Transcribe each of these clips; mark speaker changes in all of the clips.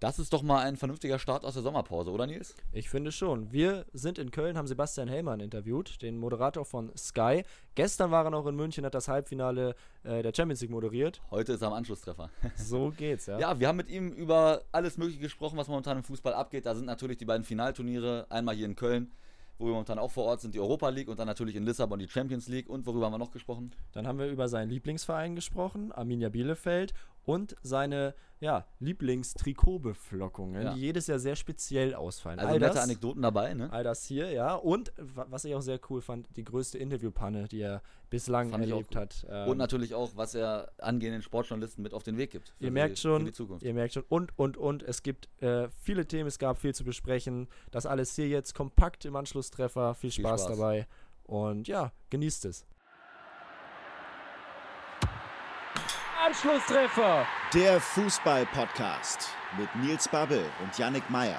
Speaker 1: Das ist doch mal ein vernünftiger Start aus der Sommerpause, oder Nils?
Speaker 2: Ich finde schon. Wir sind in Köln, haben Sebastian Hellmann interviewt, den Moderator von Sky. Gestern war er noch in München, hat das Halbfinale äh, der Champions League moderiert.
Speaker 1: Heute ist er am Anschlusstreffer.
Speaker 2: So geht's, ja.
Speaker 1: Ja, wir haben mit ihm über alles Mögliche gesprochen, was momentan im Fußball abgeht. Da sind natürlich die beiden Finalturniere, einmal hier in Köln wo wir momentan auch vor Ort sind, die Europa League und dann natürlich in Lissabon die Champions League. Und worüber haben wir noch gesprochen?
Speaker 2: Dann haben wir über seinen Lieblingsverein gesprochen, Arminia Bielefeld, und seine ja, Lieblingstrikotbeflockungen, ja. die jedes Jahr sehr speziell ausfallen.
Speaker 1: Also all nette das, Anekdoten dabei, ne?
Speaker 2: All das hier, ja. Und was ich auch sehr cool fand, die größte Interviewpanne, die er bislang fand erlebt hat.
Speaker 1: Ähm, und natürlich auch, was er angehenden Sportjournalisten mit auf den Weg gibt.
Speaker 2: Ihr merkt die, schon, ihr merkt schon, und, und, und, es gibt äh, viele Themen, es gab viel zu besprechen. Das alles hier jetzt kompakt im Anschlusstreffer. Viel Spaß, viel Spaß. dabei. Und ja, genießt es.
Speaker 3: Anschlusstreffer. Der Fußball-Podcast mit Nils Babbel und Yannick Meyer.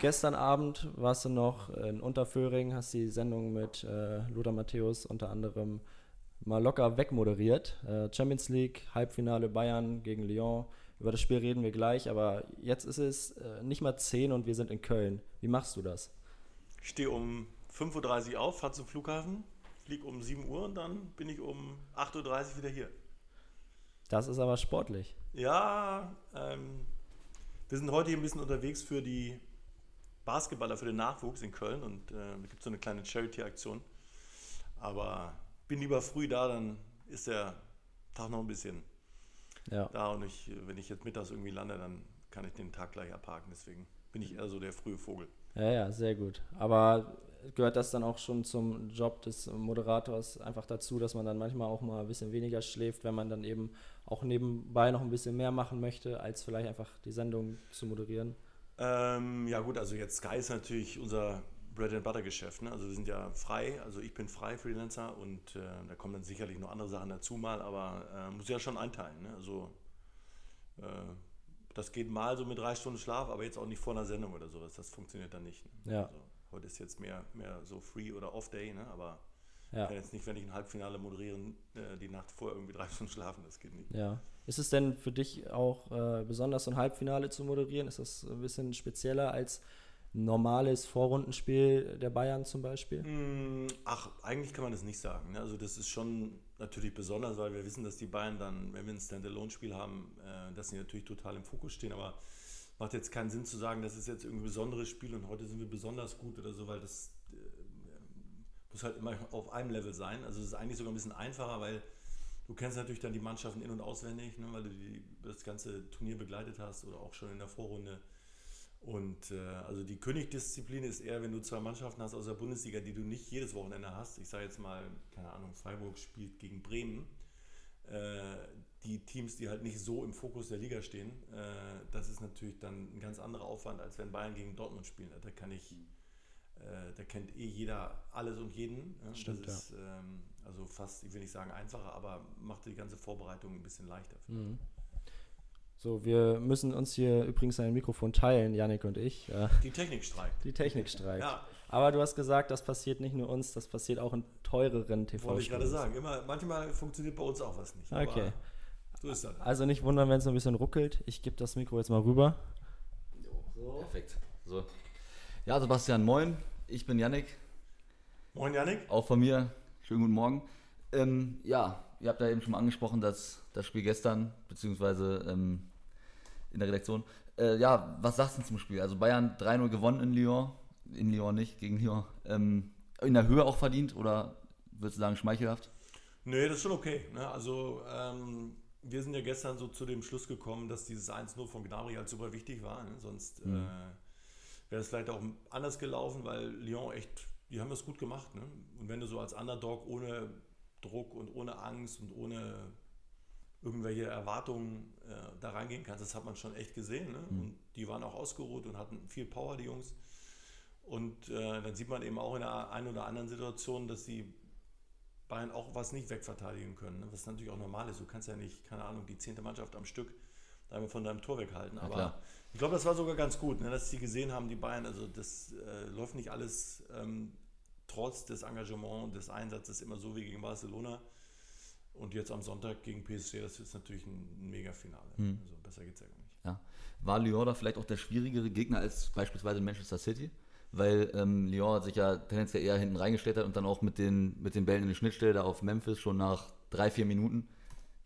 Speaker 2: Gestern Abend warst du noch in Unterföhring, hast die Sendung mit äh, Lothar Matthäus unter anderem mal locker wegmoderiert. Äh, Champions League, Halbfinale Bayern gegen Lyon. Über das Spiel reden wir gleich, aber jetzt ist es äh, nicht mal 10 und wir sind in Köln. Wie machst du das?
Speaker 4: Ich stehe um 5.30 Uhr auf, fahre zum Flughafen, fliege um 7 Uhr und dann bin ich um 8.30 Uhr wieder hier.
Speaker 2: Das ist aber sportlich.
Speaker 4: Ja, ähm, wir sind heute hier ein bisschen unterwegs für die Basketballer, für den Nachwuchs in Köln und äh, da gibt es so eine kleine Charity-Aktion. Aber bin lieber früh da, dann ist der Tag noch ein bisschen ja. da und ich, wenn ich jetzt mittags irgendwie lande, dann kann ich den Tag gleich abhaken. Deswegen bin ich eher so der frühe Vogel.
Speaker 2: Ja, ja, sehr gut. Aber gehört das dann auch schon zum Job des Moderators einfach dazu, dass man dann manchmal auch mal ein bisschen weniger schläft, wenn man dann eben auch nebenbei noch ein bisschen mehr machen möchte, als vielleicht einfach die Sendung zu moderieren?
Speaker 4: Ähm, ja gut, also jetzt Sky ist natürlich unser Bread and Butter Geschäft. Ne? Also wir sind ja frei, also ich bin frei Freelancer und äh, da kommen dann sicherlich noch andere Sachen dazu mal, aber äh, muss ja schon einteilen. Ne? Also äh, das geht mal so mit drei Stunden Schlaf, aber jetzt auch nicht vor einer Sendung oder sowas. Das funktioniert dann nicht. Ne? Ja. Also, heute ist jetzt mehr, mehr so Free- oder Off-Day, ne? aber ja. ich kann jetzt nicht, wenn ich ein Halbfinale moderieren, äh, die Nacht vorher irgendwie drei Stunden schlafen, das geht nicht.
Speaker 2: Ja. Ist es denn für dich auch äh, besonders, so ein Halbfinale zu moderieren? Ist das ein bisschen spezieller als normales Vorrundenspiel der Bayern zum Beispiel?
Speaker 4: Hm, ach, eigentlich kann man das nicht sagen. Ne? Also das ist schon natürlich besonders, weil wir wissen, dass die Bayern dann, wenn wir ein Standalone-Spiel haben, äh, dass sie natürlich total im Fokus stehen, aber macht jetzt keinen Sinn zu sagen, das ist jetzt irgendwie ein besonderes Spiel und heute sind wir besonders gut oder so, weil das äh, muss halt immer auf einem Level sein. Also es ist eigentlich sogar ein bisschen einfacher, weil du kennst natürlich dann die Mannschaften in- und auswendig, ne, weil du die, das ganze Turnier begleitet hast oder auch schon in der Vorrunde und äh, also die Königdisziplin ist eher, wenn du zwei Mannschaften hast aus der Bundesliga, die du nicht jedes Wochenende hast. Ich sage jetzt mal, keine Ahnung, Freiburg spielt gegen Bremen. Äh, die Teams, die halt nicht so im Fokus der Liga stehen, äh, das ist natürlich dann ein ganz anderer Aufwand, als wenn Bayern gegen Dortmund spielen. Da kann ich, äh, da kennt eh jeder alles und jeden. Ja? Stimmt, das ist ja. ähm, also fast, ich will nicht sagen einfacher, aber macht die ganze Vorbereitung ein bisschen leichter. Mhm.
Speaker 2: So, wir müssen uns hier übrigens ein Mikrofon teilen, Janik und ich.
Speaker 4: Die Technik streikt.
Speaker 2: Die Technik streikt. ja. Aber du hast gesagt, das passiert nicht nur uns, das passiert auch in teureren tv
Speaker 4: Wollte ich gerade sagen. Immer, manchmal funktioniert bei uns auch was nicht.
Speaker 2: Okay. So ist das. Also nicht wundern, wenn es ein bisschen ruckelt. Ich gebe das Mikro jetzt mal rüber.
Speaker 1: So. Perfekt. So. Ja, Sebastian, moin. Ich bin Janik.
Speaker 4: Moin, Janik.
Speaker 1: Auch von mir. Schönen guten Morgen. Ähm, ja, ihr habt ja eben schon mal angesprochen, dass das Spiel gestern, beziehungsweise ähm, in der Redaktion. Äh, ja, was sagst du zum Spiel? Also Bayern 3-0 gewonnen in Lyon, in Lyon nicht, gegen Lyon. Ähm, in der Höhe auch verdient oder würdest du sagen schmeichelhaft?
Speaker 4: Nee, das ist schon okay. Ne? Also ähm, wir sind ja gestern so zu dem Schluss gekommen, dass dieses 1-0 von Gnabry halt super wichtig war. Ne? Sonst mhm. äh, wäre es vielleicht auch anders gelaufen, weil Lyon echt, die haben das gut gemacht. Ne? Und wenn du so als Underdog ohne Druck und ohne Angst und ohne irgendwelche Erwartungen äh, da reingehen kannst. Das hat man schon echt gesehen. Ne? Mhm. Und die waren auch ausgeruht und hatten viel Power, die Jungs. Und äh, dann sieht man eben auch in der einen oder anderen Situation, dass die Bayern auch was nicht wegverteidigen können. Ne? Was natürlich auch normal ist. Du kannst ja nicht, keine Ahnung, die zehnte Mannschaft am Stück da von deinem Tor weghalten. Aber ja, ich glaube, das war sogar ganz gut, ne? dass sie gesehen haben, die Bayern, also das äh, läuft nicht alles ähm, trotz des Engagements, des Einsatzes immer so wie gegen Barcelona. Und jetzt am Sonntag gegen PSG, das ist natürlich ein Mega-Finale. Hm. Also besser geht es ja gar nicht.
Speaker 1: Ja. war Lyon da vielleicht auch der schwierigere Gegner als beispielsweise Manchester City? Weil ähm, Lyon sich ja tendenziell eher hinten reingestellt hat und dann auch mit den, mit den Bällen in die Schnittstelle da auf Memphis schon nach drei, vier Minuten.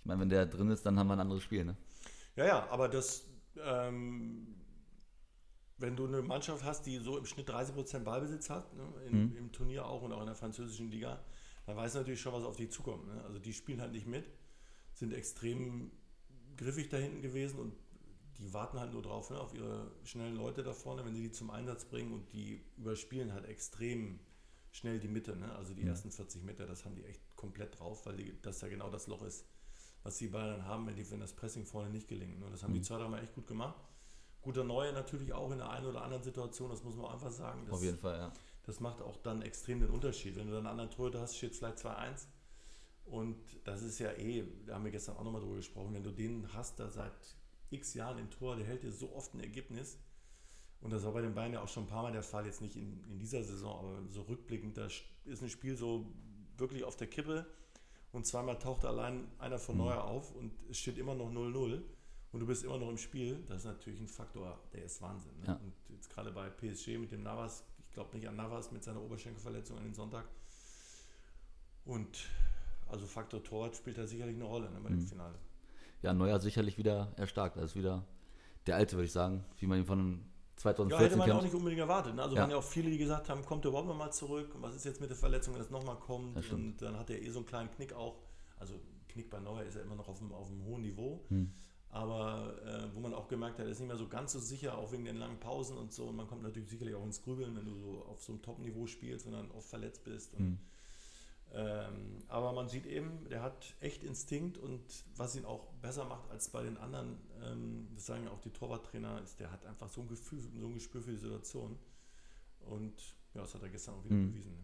Speaker 1: Ich meine, wenn der drin ist, dann haben wir ein anderes Spiel, ne?
Speaker 4: Ja, ja, aber das, ähm, wenn du eine Mannschaft hast, die so im Schnitt 30% Ballbesitz hat, ne, in, mhm. im Turnier auch und auch in der französischen Liga, dann weiß natürlich schon, was auf die zukommt. Ne? Also die spielen halt nicht mit, sind extrem griffig da hinten gewesen und die warten halt nur drauf, ne, auf ihre schnellen Leute da vorne, wenn sie die zum Einsatz bringen und die überspielen halt extrem schnell die Mitte. Ne? Also die mhm. ersten 40 Meter, das haben die echt komplett drauf, weil die, das ja genau das Loch ist, was die Bayern haben, wenn, die, wenn das Pressing vorne nicht gelingt. Ne? Das haben mhm. die zwei dreimal echt gut gemacht. Guter Neue natürlich auch in der einen oder anderen Situation, das muss man einfach sagen. Das,
Speaker 1: Auf jeden Fall, ja.
Speaker 4: Das macht auch dann extrem den Unterschied. Wenn du dann einen anderen Torhüter hast, steht vielleicht 2-1. Und das ist ja eh, da haben wir gestern auch nochmal drüber gesprochen, wenn du den hast, da seit x Jahren im Tor, der hält dir so oft ein Ergebnis. Und das war bei den Bayern ja auch schon ein paar Mal der Fall, jetzt nicht in, in dieser Saison, aber so rückblickend, da ist ein Spiel so wirklich auf der Kippe und zweimal taucht allein einer von mhm. Neuer auf und es steht immer noch 0-0 und du bist immer noch im Spiel. Das ist natürlich ein Faktor, der ist Wahnsinn. Ne? Ja. Und jetzt gerade bei PSG mit dem Navas, ich glaube nicht an Navas mit seiner Oberschenkelverletzung an den Sonntag. Und also Faktor Torwart spielt da sicherlich eine Rolle ne, bei dem mhm. Finale
Speaker 1: ja, Neuer sicherlich wieder erstarkt. Das ist wieder der Alte, würde ich sagen, wie man ihn von 2014
Speaker 4: ja, hätte man kennt. auch nicht unbedingt erwartet. Ne? Also ja. waren ja auch viele, die gesagt haben, kommt er überhaupt nochmal zurück? Und was ist jetzt mit der Verletzung, wenn es nochmal kommt? Und dann hat er eh so einen kleinen Knick auch. Also Knick bei Neuer ist ja immer noch auf einem, auf einem hohen Niveau. Hm. Aber äh, wo man auch gemerkt hat, er ist nicht mehr so ganz so sicher, auch wegen den langen Pausen und so. Und man kommt natürlich sicherlich auch ins Grübeln, wenn du so auf so einem Top-Niveau spielst und dann oft verletzt bist. Und hm ähm, aber man sieht eben, der hat echt Instinkt und was ihn auch besser macht als bei den anderen, ähm, das sagen ja auch die Torwarttrainer, ist, der hat einfach so ein Gefühl, so ein Gespür für die Situation. Und ja, das hat er gestern auch wieder mhm. bewiesen. Ne?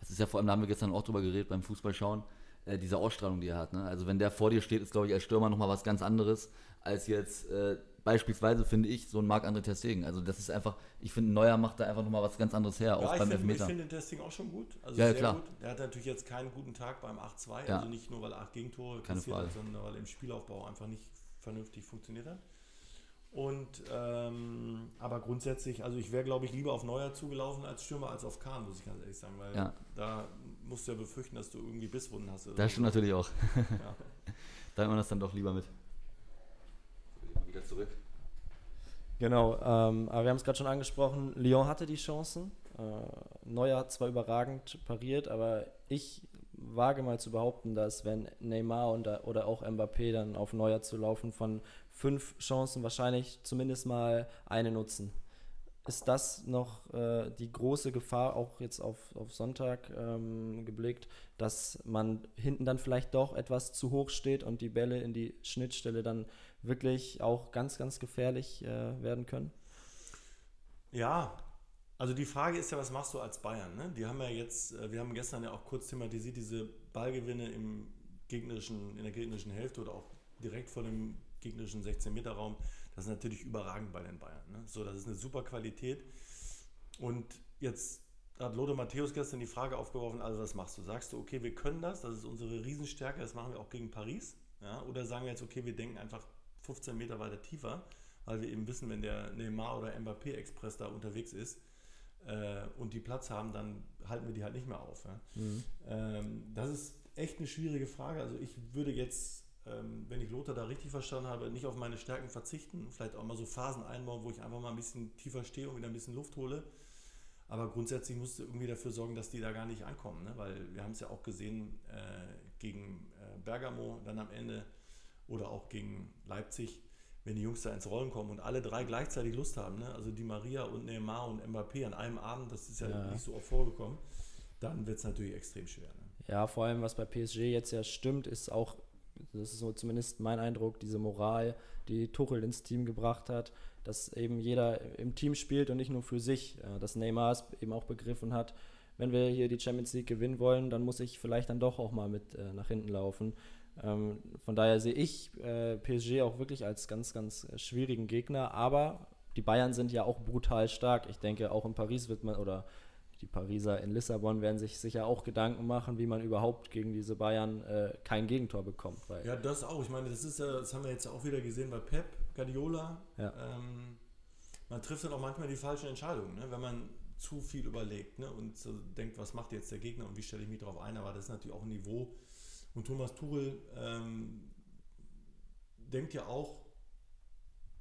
Speaker 1: Das ist ja vor allem, da haben wir gestern auch drüber geredet beim Fußballschauen, äh, diese Ausstrahlung, die er hat. Ne? Also wenn der vor dir steht, ist, glaube ich, als Stürmer nochmal was ganz anderes, als jetzt äh, beispielsweise finde ich so ein Marc-André Testegen. Also das ist einfach, ich finde, Neuer macht da einfach nochmal was ganz anderes her,
Speaker 4: ja, auch beim find, Elfmeter. Ich finde den Testing auch schon gut. Also ja, sehr klar. gut. Er hat natürlich jetzt keinen guten Tag beim 8-2, ja. also nicht nur, weil er acht Gegentore
Speaker 1: Keine kassiert hat,
Speaker 4: sondern weil er im Spielaufbau einfach nicht vernünftig funktioniert hat. Und ähm, aber grundsätzlich, also ich wäre, glaube ich, lieber auf Neuer zugelaufen als Stürmer als auf Kahn, muss ich ganz ehrlich sagen, weil ja. da musst du ja befürchten, dass du irgendwie Bisswunden hast.
Speaker 1: Das stimmt so. natürlich auch. Ja. da hat man das dann doch lieber mit wieder zurück.
Speaker 2: Genau, ähm, aber wir haben es gerade schon angesprochen, Lyon hatte die Chancen. Äh, Neuer hat zwar überragend pariert, aber ich wage mal zu behaupten, dass wenn Neymar und, oder auch Mbappé dann auf Neuer zu laufen, von fünf Chancen wahrscheinlich zumindest mal eine nutzen. Ist das noch äh, die große Gefahr, auch jetzt auf, auf Sonntag ähm, geblickt, dass man hinten dann vielleicht doch etwas zu hoch steht und die Bälle in die Schnittstelle dann wirklich auch ganz, ganz gefährlich äh, werden können?
Speaker 4: Ja, also die Frage ist ja, was machst du als Bayern? Ne? Die haben ja jetzt, äh, wir haben gestern ja auch kurz thematisiert, diese Ballgewinne im gegnerischen, in der gegnerischen Hälfte oder auch direkt vor dem gegnerischen 16-Meter-Raum. Das ist natürlich überragend bei den Bayern. Ne? So, das ist eine super Qualität. Und jetzt hat Lothar Matthäus gestern die Frage aufgeworfen, also was machst du? Sagst du, okay, wir können das, das ist unsere Riesenstärke, das machen wir auch gegen Paris? Ja? Oder sagen wir jetzt, okay, wir denken einfach 15 Meter weiter tiefer, weil wir eben wissen, wenn der Neymar oder Mbappé Express da unterwegs ist äh, und die Platz haben, dann halten wir die halt nicht mehr auf. Ja? Mhm. Ähm, das ist echt eine schwierige Frage. Also ich würde jetzt, ähm, wenn ich Lothar da richtig verstanden habe, nicht auf meine Stärken verzichten, vielleicht auch mal so Phasen einbauen, wo ich einfach mal ein bisschen tiefer stehe und wieder ein bisschen Luft hole. Aber grundsätzlich musst du irgendwie dafür sorgen, dass die da gar nicht ankommen, ne? weil wir haben es ja auch gesehen äh, gegen äh, Bergamo dann am Ende oder auch gegen Leipzig, wenn die Jungs da ins Rollen kommen und alle drei gleichzeitig Lust haben, ne? also die Maria und Neymar und Mbappé an einem Abend, das ist ja, ja. nicht so oft vorgekommen, dann wird es natürlich extrem schwer. Ne?
Speaker 2: Ja, vor allem was bei PSG jetzt ja stimmt, ist auch, das ist so zumindest mein Eindruck, diese Moral, die Tuchel ins Team gebracht hat, dass eben jeder im Team spielt und nicht nur für sich, dass Neymar es eben auch begriffen hat, wenn wir hier die Champions League gewinnen wollen, dann muss ich vielleicht dann doch auch mal mit äh, nach hinten laufen. Ähm, von daher sehe ich äh, PSG auch wirklich als ganz, ganz schwierigen Gegner. Aber die Bayern sind ja auch brutal stark. Ich denke, auch in Paris wird man, oder die Pariser in Lissabon werden sich sicher auch Gedanken machen, wie man überhaupt gegen diese Bayern äh, kein Gegentor bekommt.
Speaker 4: ja, das auch. Ich meine, das ist ja, das haben wir jetzt auch wieder gesehen bei Pep. Guardiola. Ja. Ähm, man trifft dann auch manchmal die falschen Entscheidungen, ne? wenn man zu viel überlegt ne? und so denkt, was macht jetzt der Gegner und wie stelle ich mich darauf ein. Aber das ist natürlich auch ein Niveau. Und Thomas Tuchel ähm, denkt ja auch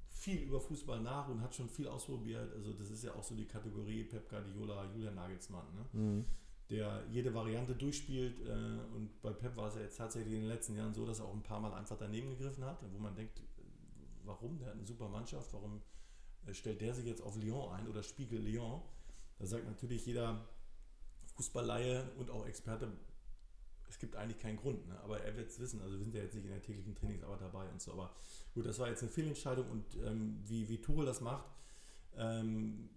Speaker 4: viel über Fußball nach und hat schon viel ausprobiert. Also das ist ja auch so die Kategorie Pep Guardiola, Julian Nagelsmann, ne? Mhm. der jede Variante durchspielt. Äh, und bei Pep war es ja jetzt tatsächlich in den letzten Jahren so, dass er auch ein paar Mal einfach daneben gegriffen hat, wo man denkt, warum? Der hat eine super Mannschaft, warum äh, stellt der sich jetzt auf Lyon ein oder Spiegel Lyon? Da sagt natürlich jeder Fußballleihe und auch Experte, es gibt eigentlich keinen Grund, ne? aber er wird es wissen. Also wir sind ja jetzt nicht in der täglichen Trainingsarbeit dabei und so. Aber gut, das war jetzt eine Fehlentscheidung und ähm, wie, wie Tuchel das macht, ähm,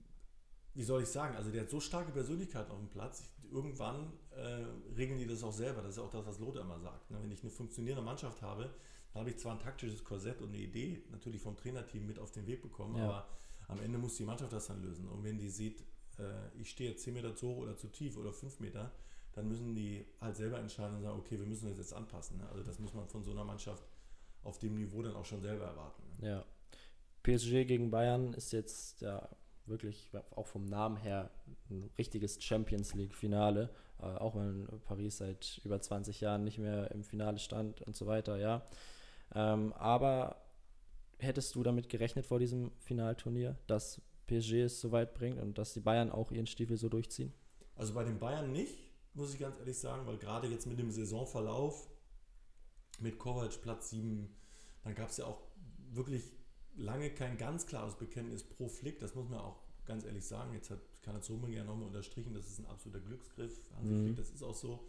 Speaker 4: wie soll ich sagen, also der hat so starke Persönlichkeiten auf dem Platz. Irgendwann äh, regeln die das auch selber. Das ist auch das, was Lothar immer sagt. Ne? Wenn ich eine funktionierende Mannschaft habe, dann habe ich zwar ein taktisches Korsett und eine Idee natürlich vom Trainerteam mit auf den Weg bekommen, ja. aber am Ende muss die Mannschaft das dann lösen. Und wenn die sieht, äh, ich stehe jetzt 10 Meter zu hoch oder zu tief oder 5 Meter, dann müssen die halt selber entscheiden und sagen, okay, wir müssen das jetzt anpassen. Ne? Also das muss man von so einer Mannschaft auf dem Niveau dann auch schon selber erwarten.
Speaker 2: Ne? Ja. PSG gegen Bayern ist jetzt ja wirklich auch vom Namen her ein richtiges Champions League-Finale, äh, auch wenn Paris seit über 20 Jahren nicht mehr im Finale stand und so weiter, ja. Ähm, aber hättest du damit gerechnet vor diesem Finalturnier, dass PSG es so weit bringt und dass die Bayern auch ihren Stiefel so durchziehen?
Speaker 4: Also bei den Bayern nicht, muss ich ganz ehrlich sagen, weil gerade jetzt mit dem Saisonverlauf mit Kovac Platz 7, dann gab es ja auch wirklich lange kein ganz klares Bekenntnis pro Flick, das muss man auch ganz ehrlich sagen. Jetzt hat Kanat ja nochmal unterstrichen, das ist ein absoluter Glücksgriff. Hansi mhm. Flick, das ist auch so.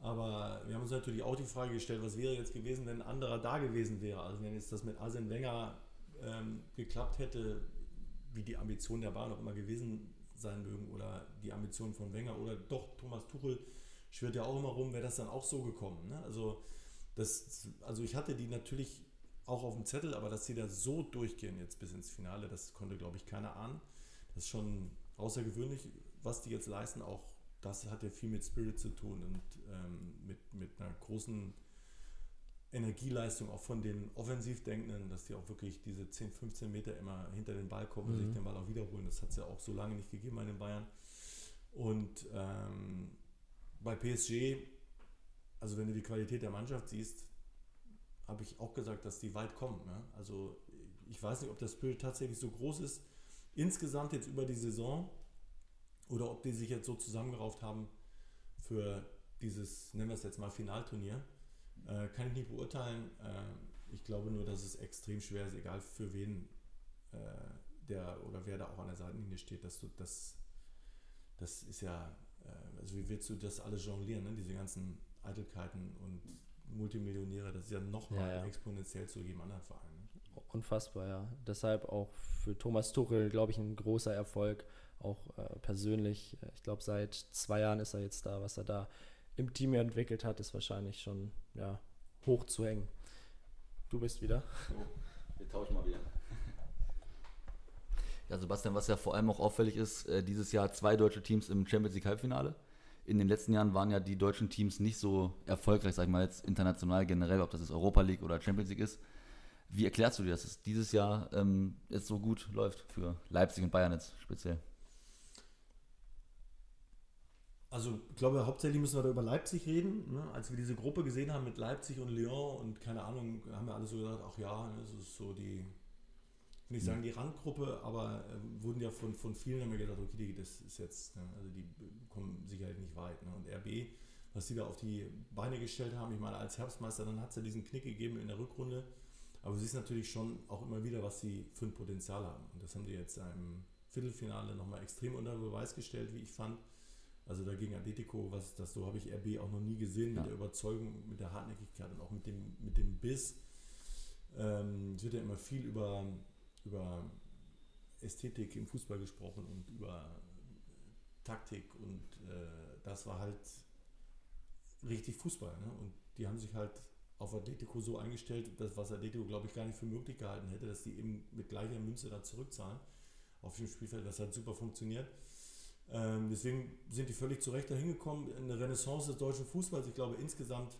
Speaker 4: Aber wir haben uns natürlich auch die Frage gestellt, was wäre jetzt gewesen, wenn ein anderer da gewesen wäre. Also wenn jetzt das mit Arsene Wenger ähm, geklappt hätte, wie die Ambitionen der Bahn auch immer gewesen sein mögen oder die Ambitionen von Wenger oder doch Thomas Tuchel schwirrt ja auch immer rum, wäre das dann auch so gekommen. Ne? Also, das, also ich hatte die natürlich auch auf dem Zettel, aber dass sie da so durchgehen jetzt bis ins Finale, das konnte, glaube ich, keiner ahnen. Das ist schon außergewöhnlich, was die jetzt leisten. Auch das hat ja viel mit Spirit zu tun und ähm, mit, mit einer großen Energieleistung auch von den Offensivdenkenden, dass die auch wirklich diese 10, 15 Meter immer hinter den Ball kommen und sich mhm. den Ball auch wiederholen. Das hat es ja auch so lange nicht gegeben bei den Bayern. Und ähm, bei PSG, also wenn du die Qualität der Mannschaft siehst, habe ich auch gesagt, dass die weit kommen. Ne? Also ich weiß nicht, ob das Spirit tatsächlich so groß ist, insgesamt jetzt über die Saison, oder ob die sich jetzt so zusammengerauft haben für dieses, nennen wir es jetzt mal Finalturnier. Äh, kann ich nicht beurteilen. Äh, ich glaube nur, dass es extrem schwer ist, egal für wen äh, der oder wer da auch an der Seitenlinie steht, dass du das, das ist ja, äh, also wie willst du das alles jonglieren, ne? diese ganzen Eitelkeiten und Multimillionäre, das ist ja nochmal ja, ja. exponentiell zu jedem anderen Verein. Ne?
Speaker 2: Unfassbar, ja. Deshalb auch für Thomas Tuchel, glaube ich, ein großer Erfolg, auch äh, persönlich. Ich glaube, seit zwei Jahren ist er jetzt da, was er da im Team entwickelt hat, ist wahrscheinlich schon ja, hoch zu hängen. Du bist wieder.
Speaker 1: So, wir tauschen mal wieder. Ja, Sebastian, was ja vor allem auch auffällig ist, äh, dieses Jahr zwei deutsche Teams im Champions League Halbfinale. In den letzten Jahren waren ja die deutschen Teams nicht so erfolgreich, sag ich mal jetzt international generell, ob das jetzt Europa League oder Champions League ist. Wie erklärst du dir, dass es dieses Jahr ähm, jetzt so gut läuft für Leipzig und Bayern jetzt speziell?
Speaker 4: Also ich glaube, hauptsächlich müssen wir da über Leipzig reden. Ne? Als wir diese Gruppe gesehen haben mit Leipzig und Lyon und keine Ahnung, haben wir alle so gesagt, ach ja, das ist so die, ich will nicht sagen die Randgruppe, aber äh, wurden ja von, von vielen haben wir gedacht, okay, das ist jetzt, ne? also die kommen sicherlich nicht weit. Ne? Und RB, was die da auf die Beine gestellt haben, ich meine, als Herbstmeister, dann hat es ja diesen Knick gegeben in der Rückrunde. Aber du siehst natürlich schon auch immer wieder, was sie für ein Potenzial haben. Und das haben die jetzt im Viertelfinale nochmal extrem unter Beweis gestellt, wie ich fand. Also dagegen Atletico, was das so habe ich RB auch noch nie gesehen, mit ja. der Überzeugung, mit der Hartnäckigkeit und auch mit dem, mit dem Biss. Ähm, es wird ja immer viel über, über Ästhetik im Fußball gesprochen und über Taktik und äh, das war halt richtig Fußball. Ne? Und die haben sich halt auf Atletico so eingestellt, dass was Atletico, glaube ich, gar nicht für möglich gehalten hätte, dass die eben mit gleicher Münze da zurückzahlen auf dem Spielfeld. Das hat super funktioniert. Ähm, deswegen sind die völlig zu Recht dahin gekommen. Eine Renaissance des deutschen Fußballs. Ich glaube, insgesamt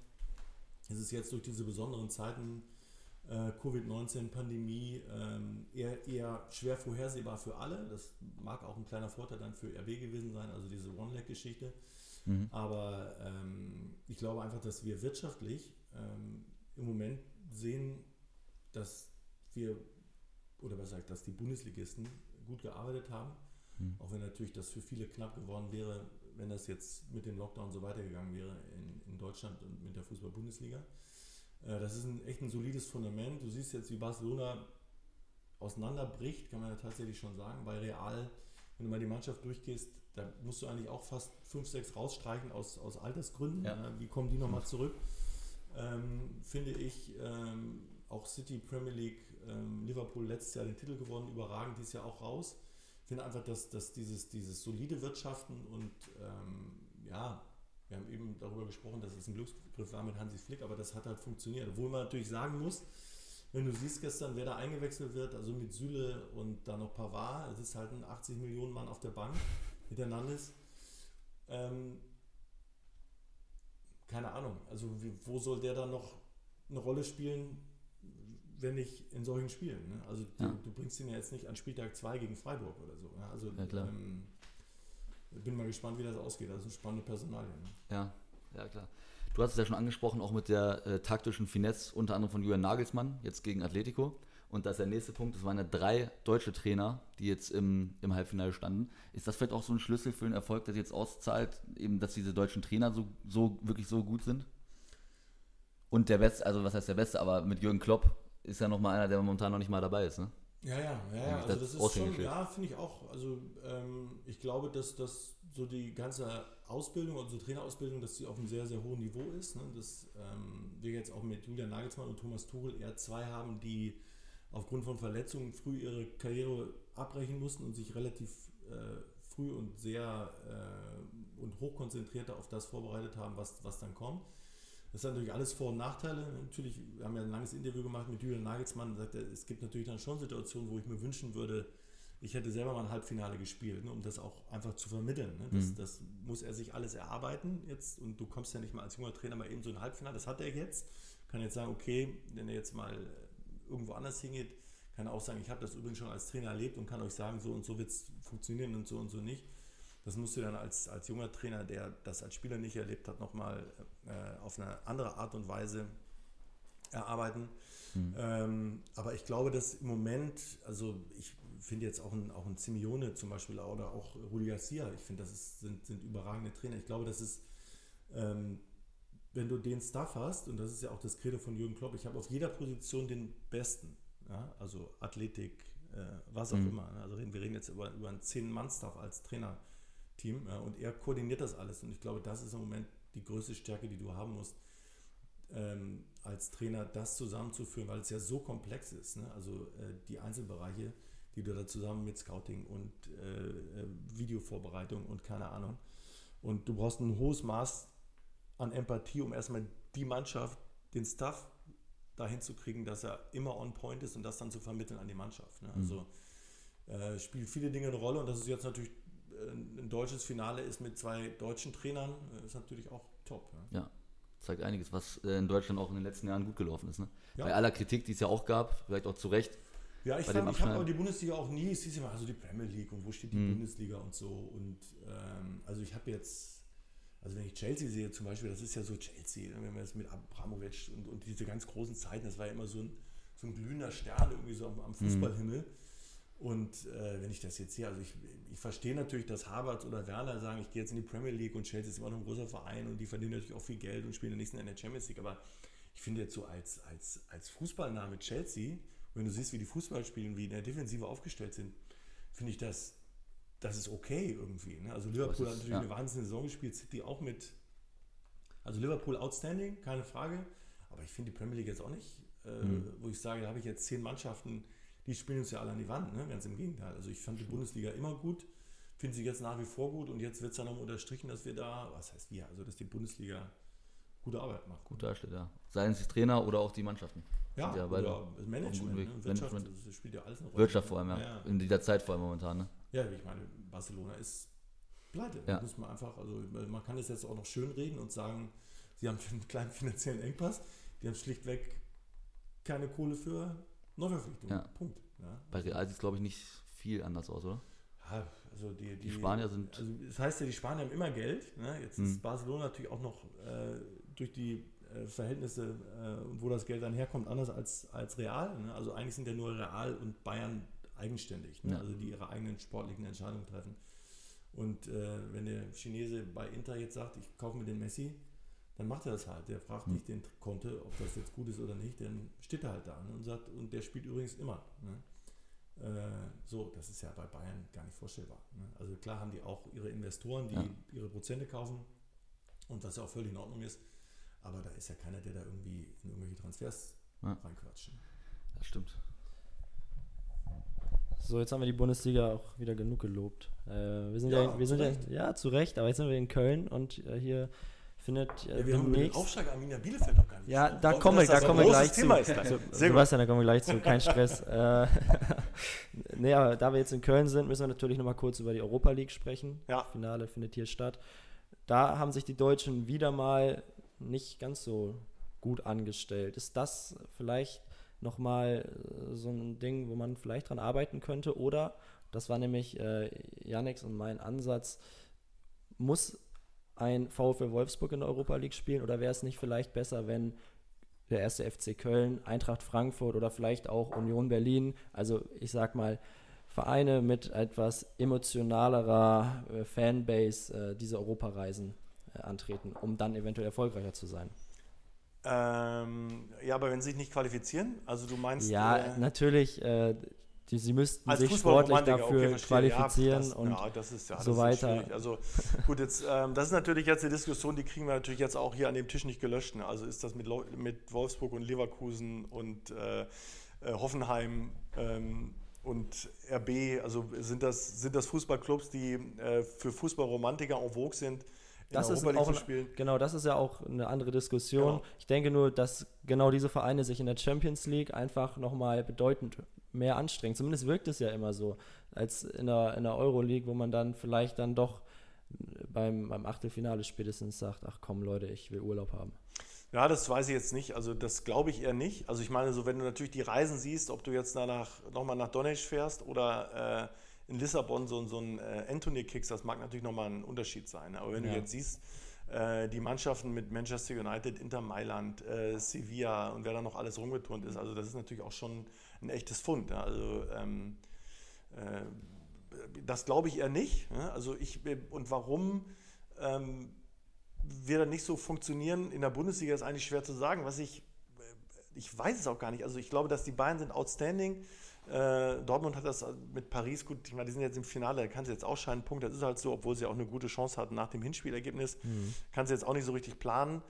Speaker 4: ist es jetzt durch diese besonderen Zeiten Äh, Covid-19, Pandemie, ähm, eher, eher schwer vorhersehbar für alle. Das mag auch ein kleiner Vorteil dann für RB gewesen sein, also diese One-Leg-Geschichte. Mhm. Aber ähm, ich glaube einfach, dass wir wirtschaftlich ähm, im Moment sehen, dass wir, oder was sagt, dass die Bundesligisten gut gearbeitet haben. Mhm. Auch wenn natürlich das für viele knapp geworden wäre, wenn das jetzt mit dem Lockdown so weitergegangen wäre in, in Deutschland und mit der Fußball-Bundesliga. Äh, das ist ein, echt ein solides Fundament. Du siehst jetzt, wie Barcelona auseinanderbricht, kann man ja tatsächlich schon sagen. Bei Real, wenn du mal die Mannschaft durchgehst, da musst du eigentlich auch fast 5, 6 rausstreichen aus, aus Altersgründen. Ja. Äh, wie kommen die nochmal zurück? Ähm, finde ich, ähm, auch City, Premier League, ähm, Liverpool letztes Jahr den Titel gewonnen, überragend, dieses Jahr auch raus. Finde einfach, dass, dass dieses, dieses solide Wirtschaften und ähm, ja, wir haben eben darüber gesprochen, dass es ein Glücksgriff war mit Hansi Flick, aber das hat halt funktioniert. Obwohl man natürlich sagen muss, wenn du siehst gestern, wer da eingewechselt wird, also mit Süle und dann noch Pavard, es ist halt ein 80 Millionen Mann auf der Bank miteinander. Ähm, keine Ahnung, also wie, wo soll der dann noch eine Rolle spielen, wenn nicht in solchen Spielen? Ne? Also du, ja. du, bringst ihn ja jetzt nicht an Spieltag 2 gegen Freiburg oder so. Ne? Also ja, ähm, bin mal gespannt, wie das ausgeht. Das ist eine spannende Personalie. Ne?
Speaker 1: Ja, ja klar. Du hast es ja schon angesprochen, auch mit der äh, taktischen Finesse, unter anderem von Julian Nagelsmann, jetzt gegen Atletico. Und das ist der nächste Punkt, das waren ja drei deutsche Trainer, die jetzt im, im Halbfinale standen. Ist das vielleicht auch so ein Schlüssel für den Erfolg, der jetzt auszahlt, eben, dass diese deutschen Trainer so, so wirklich so gut sind? Und der Beste, also was heißt der Beste, aber mit Jürgen Klopp ist ja nochmal einer, der momentan noch nicht mal dabei ist, ne?
Speaker 4: Ja, ja, ja, ja. Also das, das ist schon, ja, finde ich auch. Also ähm, ich glaube, dass das so die ganze Ausbildung, also Trainerausbildung, dass sie auf einem sehr, sehr hohen Niveau ist. Ne? Dass ähm, wir jetzt auch mit Julian Nagelsmann und Thomas Tuchel eher zwei haben, die aufgrund von Verletzungen früh ihre Karriere abbrechen mussten und sich relativ äh, früh und sehr äh, und hochkonzentriert auf das vorbereitet haben, was, was dann kommt. Das sind natürlich alles Vor- und Nachteile. Natürlich, wir haben ja ein langes Interview gemacht mit Julian Nagelsmann und sagt, es gibt natürlich dann schon Situationen, wo ich mir wünschen würde, ich hätte selber mal ein Halbfinale gespielt, ne, um das auch einfach zu vermitteln. Ne. Das, mhm. das, muss er sich alles erarbeiten jetzt und du kommst ja nicht mal als junger Trainer mal eben so ein Halbfinale, das hat er jetzt. Kann jetzt sagen, okay, wenn er jetzt mal irgendwo anders hingeht, kann er auch sagen, ich habe das übrigens schon als Trainer erlebt und kann euch sagen, so und so wird es funktionieren und so und so nicht. Das musst du dann als, als junger Trainer, der das als Spieler nicht erlebt hat, nochmal äh, auf eine andere Art und Weise erarbeiten. Mhm. Ähm, aber ich glaube, dass im Moment, also ich finde jetzt auch ein, auch ein Simeone zum Beispiel oder auch Rudi Garcia, ich finde, das ist, sind, sind überragende Trainer. Ich glaube, das ist, ähm, wenn du den Stuff hast, und das ist ja auch das Credo von Jürgen Klopp, ich habe auf jeder Position den Besten. Ja? Also Athletik, äh, was auch mhm. immer. Ne? Also wir reden jetzt über, über einen 10-Mann-Staff als Trainer. Team ja, und er koordiniert das alles. Und ich glaube, das ist im Moment die größte Stärke, die du haben musst, ähm, als Trainer das zusammenzuführen, weil es ja so komplex ist. Ne? Also äh, die Einzelbereiche, die du da zusammen mit Scouting und äh, äh, Videovorbereitung und keine Ahnung. Und du brauchst ein hohes Maß an Empathie, um erstmal die Mannschaft, den Staff dahin zu kriegen, dass er immer on point ist und das dann zu vermitteln an die Mannschaft. Ne? Also mhm. äh, spielt viele Dinge eine Rolle und das ist jetzt natürlich ein deutsches Finale ist mit zwei deutschen Trainern, äh, ist natürlich auch top.
Speaker 1: Ja, ja zeigt einiges, was äh, in Deutschland auch in den letzten Jahren gut gelaufen ist. Ne? Ja. Bei aller Kritik, die es ja auch gab, vielleicht auch zu Recht.
Speaker 4: Ja, ich, ich habe aber die Bundesliga auch nie, es hieß immer, also die Premier League und wo steht die mhm. Bundesliga und so. Und ähm, also ich habe jetzt, also wenn ich Chelsea sehe zum Beispiel, das ist ja so Chelsea, wenn man jetzt mit Abramovic und, und diese ganz großen Zeiten, das war ja immer so ein, so ein glühender Stern irgendwie so am, am Fußballhimmel. Mhm. Und äh, wenn ich das jetzt sehe, also ich, ich verstehe natürlich, dass Harvard oder Werner sagen, ich gehe jetzt in die Premier League und Chelsea ist immer noch ein großer Verein und die verdienen natürlich auch viel Geld und spielen in der nächsten in der Champions League. Aber ich finde jetzt so als, als, als Fußballname Chelsea, wenn du siehst, wie die Fußball spielen, wie in der Defensive aufgestellt sind, finde ich das, das ist okay irgendwie. Ne? Also Liverpool ist, hat natürlich ja. eine wahnsinnige Saison gespielt, City auch mit. Also Liverpool outstanding, keine Frage. Aber ich finde die Premier League jetzt auch nicht, äh, mhm. wo ich sage, da habe ich jetzt zehn Mannschaften, die spielen uns ja alle an die Wand, ne? ganz im Gegenteil. Also ich fand die Bundesliga immer gut, finde sie jetzt nach wie vor gut und jetzt wird es dann noch unterstrichen, dass wir da, was heißt wir, also dass die Bundesliga gute Arbeit macht.
Speaker 1: Gut darstellt, ja. Seien es die Trainer oder auch die Mannschaften.
Speaker 4: Ja, ja oder Management, ne? Wirtschaft,
Speaker 1: Management. das spielt ja alles eine Rolle. Wirtschaft vor allem, ja. ja. In dieser Zeit vor allem momentan. Ne?
Speaker 4: Ja, ich meine, Barcelona ist pleite. Ja. muss man einfach, also man kann es jetzt auch noch schön reden und sagen, sie haben einen kleinen finanziellen Engpass. Die haben schlichtweg keine Kohle für Neuverpflichtungen.
Speaker 1: Ja.
Speaker 4: Punkt. Ja.
Speaker 1: Bei Real sieht es, glaube ich, nicht viel anders aus, oder?
Speaker 4: Ja, also die,
Speaker 1: Die Spanier sind-
Speaker 4: Also das heißt ja, die Spanier haben immer Geld. Ne? Jetzt
Speaker 1: Hm.
Speaker 4: ist Barcelona natürlich auch noch äh, durch die äh, Verhältnisse, äh, wo das Geld dann herkommt, anders als, als Real. Ne? Also eigentlich sind ja nur Real und Bayern eigenständig, ne?
Speaker 1: Ja.
Speaker 4: also die ihre eigenen sportlichen Entscheidungen treffen. Und äh, wenn der Chinese bei Inter jetzt sagt, ich kaufe mir den Messi, dann macht er das halt. Der fragt nicht den Konte, ob das jetzt gut ist oder nicht, dann steht er halt da ne? und sagt, und der spielt übrigens immer. Ne? Äh, so, das ist ja bei Bayern gar nicht vorstellbar. Ne? Also klar haben die auch ihre Investoren, die
Speaker 1: Ja.
Speaker 4: ihre Prozente kaufen und was ja auch völlig in Ordnung ist. Aber da ist ja keiner, der da irgendwie in irgendwelche Transfers
Speaker 1: Ja.
Speaker 4: reinquatscht.
Speaker 1: Das stimmt.
Speaker 2: So, jetzt haben wir die Bundesliga auch wieder genug gelobt. Äh, wir sind ja,
Speaker 4: Ja,
Speaker 2: wir sind
Speaker 4: zu
Speaker 2: ja,
Speaker 4: Recht.
Speaker 2: ja zu Recht, aber jetzt sind wir in Köln und äh, hier findet äh,
Speaker 4: Ja, wir haben über den
Speaker 2: demnächst-
Speaker 4: Aufsteiger Arminia Bielefeld noch gar nicht
Speaker 2: Ja, da kommen wir,
Speaker 4: das
Speaker 2: da kommen wir gleich
Speaker 4: Thema
Speaker 2: zu.
Speaker 4: ist gleich.
Speaker 2: So,
Speaker 4: Sehr gut.
Speaker 2: Sebastian, da kommen wir gleich zu, kein Stress. äh, nee, aber da wir jetzt in Köln sind, müssen wir natürlich nochmal kurz über die Europa League sprechen.
Speaker 4: Ja.
Speaker 2: Finale findet hier statt. Da haben sich die Deutschen wieder mal nicht ganz so gut angestellt. Ist das vielleicht nochmal so ein Ding, wo man vielleicht dran arbeiten könnte? Oder, das war nämlich äh, und mein Ansatz, muss ein VfL Wolfsburg in der Europa League spielen oder wäre es nicht vielleicht besser, wenn der erste FC Köln, Eintracht Frankfurt oder vielleicht auch Union Berlin, also ich sag mal Vereine mit etwas emotionalerer äh, Fanbase äh, diese Europareisen äh, antreten, um dann eventuell erfolgreicher zu sein.
Speaker 4: Ähm, ja, aber wenn sie sich nicht qualifizieren, also du meinst.
Speaker 2: Ja, natürlich, die, sie müssten
Speaker 4: als
Speaker 2: sich sportlich dafür
Speaker 4: okay,
Speaker 2: qualifizieren
Speaker 4: ja, das,
Speaker 2: und
Speaker 4: ja, das ist ja
Speaker 2: so weiter.
Speaker 4: Also gut, jetzt ähm, das ist natürlich jetzt eine Diskussion, die kriegen wir natürlich jetzt auch hier an dem Tisch nicht gelöscht. Ne? Also ist das mit, Leu- mit Wolfsburg und Leverkusen und äh, äh, Hoffenheim ähm, und RB, also sind das sind das Fußballclubs, die äh, für Fußballromantiker en vogue sind, in
Speaker 2: Das ist auch ein,
Speaker 4: spielen?
Speaker 2: genau, das ist ja auch eine andere Diskussion.
Speaker 4: Genau.
Speaker 2: Ich denke nur, dass genau diese Vereine sich in der Champions League einfach nochmal bedeutend mehr anstrengen. Zumindest wirkt es ja immer so, als in der, in der Euroleague, wo man dann vielleicht dann doch beim, beim Achtelfinale spätestens sagt, ach komm Leute, ich will Urlaub haben.
Speaker 4: Ja, das weiß ich jetzt nicht. Also das glaube ich eher nicht. Also ich meine, so wenn du natürlich die Reisen siehst, ob du jetzt danach nochmal nach Donetsk fährst oder äh, in Lissabon so, so ein äh, Anthony kickst, das mag natürlich nochmal ein Unterschied sein. Aber wenn
Speaker 2: Ja.
Speaker 4: du jetzt siehst, äh, die Mannschaften mit Manchester United, Inter Mailand, äh, Sevilla und wer da noch alles rumgeturnt ist, also das ist natürlich auch schon ein echtes Fund. Also ähm, äh, das glaube ich eher nicht. Also ich und warum ähm, wir dann nicht so funktionieren in der Bundesliga, ist eigentlich schwer zu sagen. Was ich, ich weiß es auch gar nicht. Also ich glaube, dass die Bayern sind outstanding. Äh, Dortmund hat das mit Paris gut, ich meine, die sind jetzt im Finale, da kann sie jetzt ausscheiden, Punkt. Das ist halt so, obwohl sie auch eine gute Chance hatten nach dem Hinspielergebnis, kann sie jetzt auch nicht so richtig planen.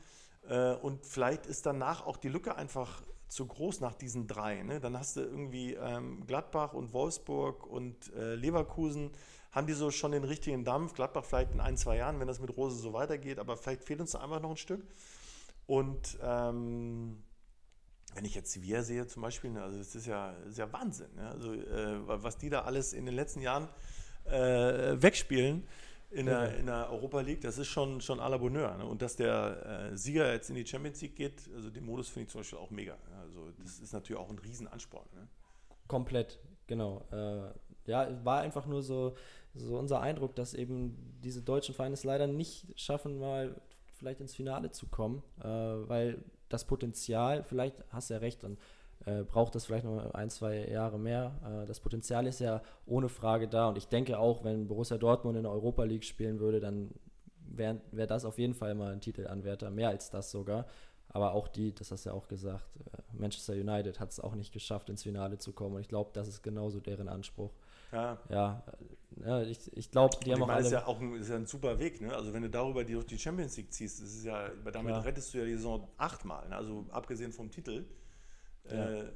Speaker 4: Äh, und vielleicht ist danach auch die Lücke einfach zu groß nach diesen drei. Ne? Dann hast du irgendwie ähm, Gladbach und Wolfsburg und äh, Leverkusen haben die so schon den richtigen Dampf. Gladbach vielleicht in ein, zwei Jahren, wenn das mit Rose so weitergeht, aber vielleicht fehlt uns da einfach noch ein Stück. Und ähm, wenn ich jetzt Sevilla sehe zum Beispiel, ne, also das ist ja, das ja Wahnsinn. Ne? Also äh, was die da alles in den letzten Jahren äh, wegspielen in der, in der Europa League, das ist schon, schon à la Bonheur. Ne? Und dass der äh, Sieger jetzt in die Champions League geht, also den Modus finde ich zum Beispiel auch mega. Also das ist natürlich auch ein Riesenansporn. Ne?
Speaker 2: Komplett, genau. Äh, ja, war einfach nur so, so unser Eindruck, dass eben diese deutschen Vereine es leider nicht schaffen, mal vielleicht ins Finale zu kommen, äh, weil das Potenzial, vielleicht hast du ja recht, dann äh, braucht das vielleicht noch ein, zwei Jahre mehr. Äh, das Potenzial ist ja ohne Frage da und ich denke auch, wenn Borussia Dortmund in der Europa League spielen würde, dann wäre wär das auf jeden Fall mal ein Titelanwärter, mehr als das sogar. Aber auch die, das hast du ja auch gesagt, äh, Manchester United hat es auch nicht geschafft, ins Finale zu kommen. Und ich glaube, das ist genauso deren Anspruch.
Speaker 4: Ja.
Speaker 2: Ja, äh, ja ich, ich glaube, die
Speaker 4: Und
Speaker 2: haben
Speaker 4: ich
Speaker 2: auch
Speaker 4: meine,
Speaker 2: alle.
Speaker 4: ist ja auch ein, ist ja ein super Weg. Ne? Also wenn du darüber die durch die Champions League ziehst, das ist ja, damit
Speaker 2: Klar.
Speaker 4: rettest du ja die Saison achtmal. Ne? Also abgesehen vom Titel,
Speaker 2: Ja.
Speaker 4: äh,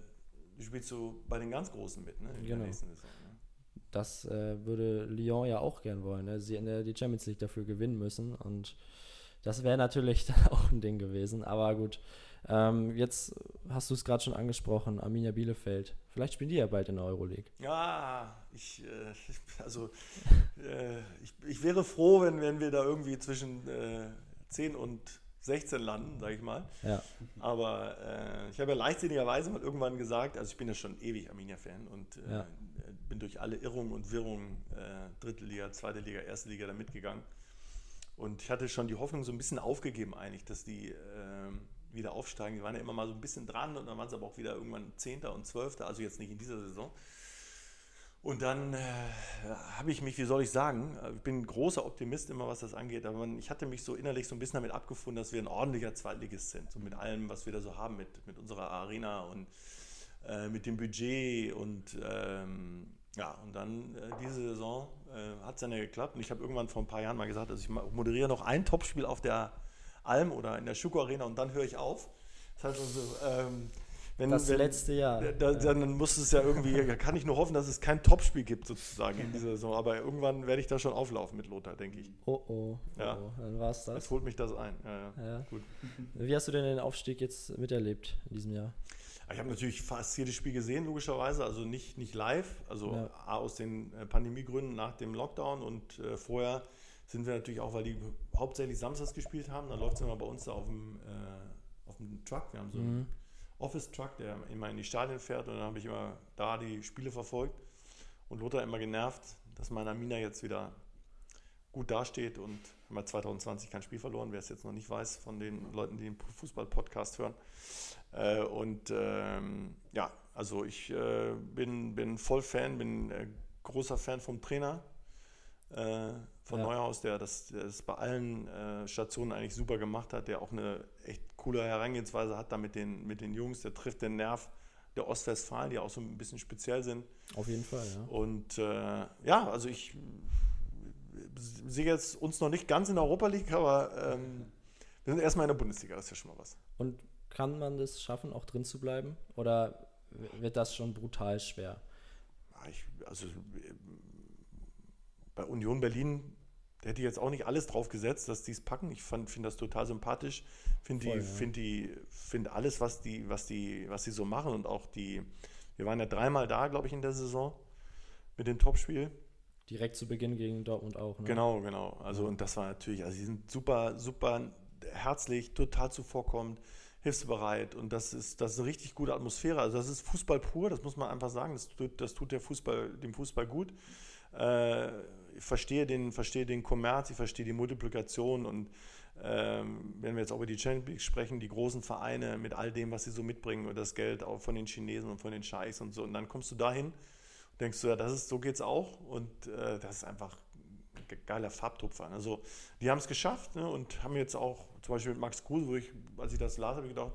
Speaker 4: spielst du bei den ganz Großen mit ne? in
Speaker 2: Genau.
Speaker 4: der nächsten Saison. Ne?
Speaker 2: Das äh, würde Lyon ja auch gern wollen. Ne? Sie in der, die Champions League dafür gewinnen müssen. Und das wäre natürlich dann auch ein Ding gewesen. Aber gut, ähm, jetzt hast du es gerade schon angesprochen, Arminia Bielefeld. Vielleicht spielen die ja bald in der Euroleague.
Speaker 4: Ja, ich, äh, also äh, ich, ich wäre froh, wenn, wenn wir da irgendwie zwischen äh, 10 und 16 landen, sage ich mal.
Speaker 2: Ja.
Speaker 4: Aber äh, ich habe ja leichtsinnigerweise mal irgendwann gesagt, also ich bin ja schon ewig Arminia-Fan und äh,
Speaker 2: Ja.
Speaker 4: bin durch alle Irrungen und Wirrungen äh, dritte Liga, zweite Liga, erste Liga da mitgegangen. Und ich hatte schon die Hoffnung so ein bisschen aufgegeben eigentlich, dass die ähm, wieder aufsteigen. Die waren ja immer mal so ein bisschen dran und dann waren sie aber auch wieder irgendwann Zehnter und Zwölfter, also jetzt nicht in dieser Saison. Und dann äh, habe ich mich, wie soll ich sagen, äh, ich bin großer Optimist immer, was das angeht, aber man, ich hatte mich so innerlich so ein bisschen damit abgefunden, dass wir ein ordentlicher Zweitligist sind, so mit allem, was wir da so haben, mit, mit unserer Arena und äh, mit dem Budget und ähm, ja, und dann äh, diese Saison äh, hat es dann ja geklappt und ich habe irgendwann vor ein paar Jahren mal gesagt, also ich moderiere noch ein Topspiel auf der Alm oder in der Schuko Arena und dann höre ich auf. Das heißt also, ähm, wenn,
Speaker 2: Das
Speaker 4: wenn,
Speaker 2: letzte Jahr.
Speaker 4: da, dann muss es ja irgendwie, da kann ich nur hoffen, dass es kein Topspiel gibt sozusagen in dieser Saison. Aber irgendwann werde ich da schon auflaufen mit Lothar, denke ich.
Speaker 2: Oh oh,
Speaker 4: Ja.
Speaker 2: oh, dann war es das.
Speaker 4: Jetzt holt mich das ein. Ja, ja. Gut.
Speaker 2: Wie hast du denn den Aufstieg jetzt miterlebt in diesem Jahr?
Speaker 4: Ich habe natürlich fast jedes Spiel gesehen, logischerweise. Also nicht, nicht live, also
Speaker 2: Ja.
Speaker 4: Aus den äh, Pandemiegründen nach dem Lockdown und äh, vorher sind wir natürlich auch, weil die hauptsächlich samstags gespielt haben, dann läuft es immer bei uns da auf dem, äh, auf dem Truck. Wir haben so einen Office-Truck, der immer in die Stadien fährt und dann habe ich immer da die Spiele verfolgt und Lothar immer genervt, dass meine Amina jetzt wieder gut dasteht und haben wir 2020 kein Spiel verloren, wer es jetzt noch nicht weiß von den Leuten, die den Fußball-Podcast hören. Äh, und ähm, ja, also ich äh, bin, bin voll Fan, bin äh, großer Fan vom Trainer äh, von
Speaker 2: Ja.
Speaker 4: Neuhaus, der das, der das bei allen äh, Stationen eigentlich super gemacht hat, der auch eine echt coole Herangehensweise hat da mit den, mit den Jungs, der trifft den Nerv der Ostwestfalen, die auch so ein bisschen speziell sind.
Speaker 2: Auf jeden Fall, ja.
Speaker 4: Und äh, ja, also ich sehe jetzt uns noch nicht ganz in der Europa League, aber ähm, wir sind erstmal in der Bundesliga, das ist ja schon mal was.
Speaker 2: Und kann man das schaffen, auch drin zu bleiben? Oder wird das schon brutal schwer?
Speaker 4: Ja, Ich, also bei Union Berlin da hätte ich jetzt auch nicht alles drauf gesetzt, dass die es packen. Ich finde das total sympathisch. Finde die,
Speaker 2: ja.
Speaker 4: find die, finde alles, was die, was die, was die so machen und auch die. Wir waren ja dreimal da, glaube ich, in der Saison mit dem Topspiel.
Speaker 2: Direkt zu Beginn gegen Dortmund auch. Ne?
Speaker 4: Genau, genau. Also und das war natürlich, also sie sind super, super herzlich, total zuvorkommend, hilfsbereit und das ist, das ist eine richtig gute Atmosphäre. Also das ist Fußball pur, das muss man einfach sagen. Das tut, das tut der Fußball, dem Fußball gut. Äh, ich verstehe den, verstehe den Kommerz, ich verstehe die Multiplikation und ähm, wenn wir jetzt auch über die Champions League sprechen, die großen Vereine mit all dem, was sie so mitbringen und das Geld auch von den Chinesen und von den Scheichs und so. Und dann kommst du dahin denkst du, ja, das ist, so geht's auch. Und äh, das ist einfach ein ge- geiler Farbtupfer. Also, die haben es geschafft ne, und haben jetzt auch, zum Beispiel mit Max Kruse, wo ich, als ich das las, habe ich gedacht,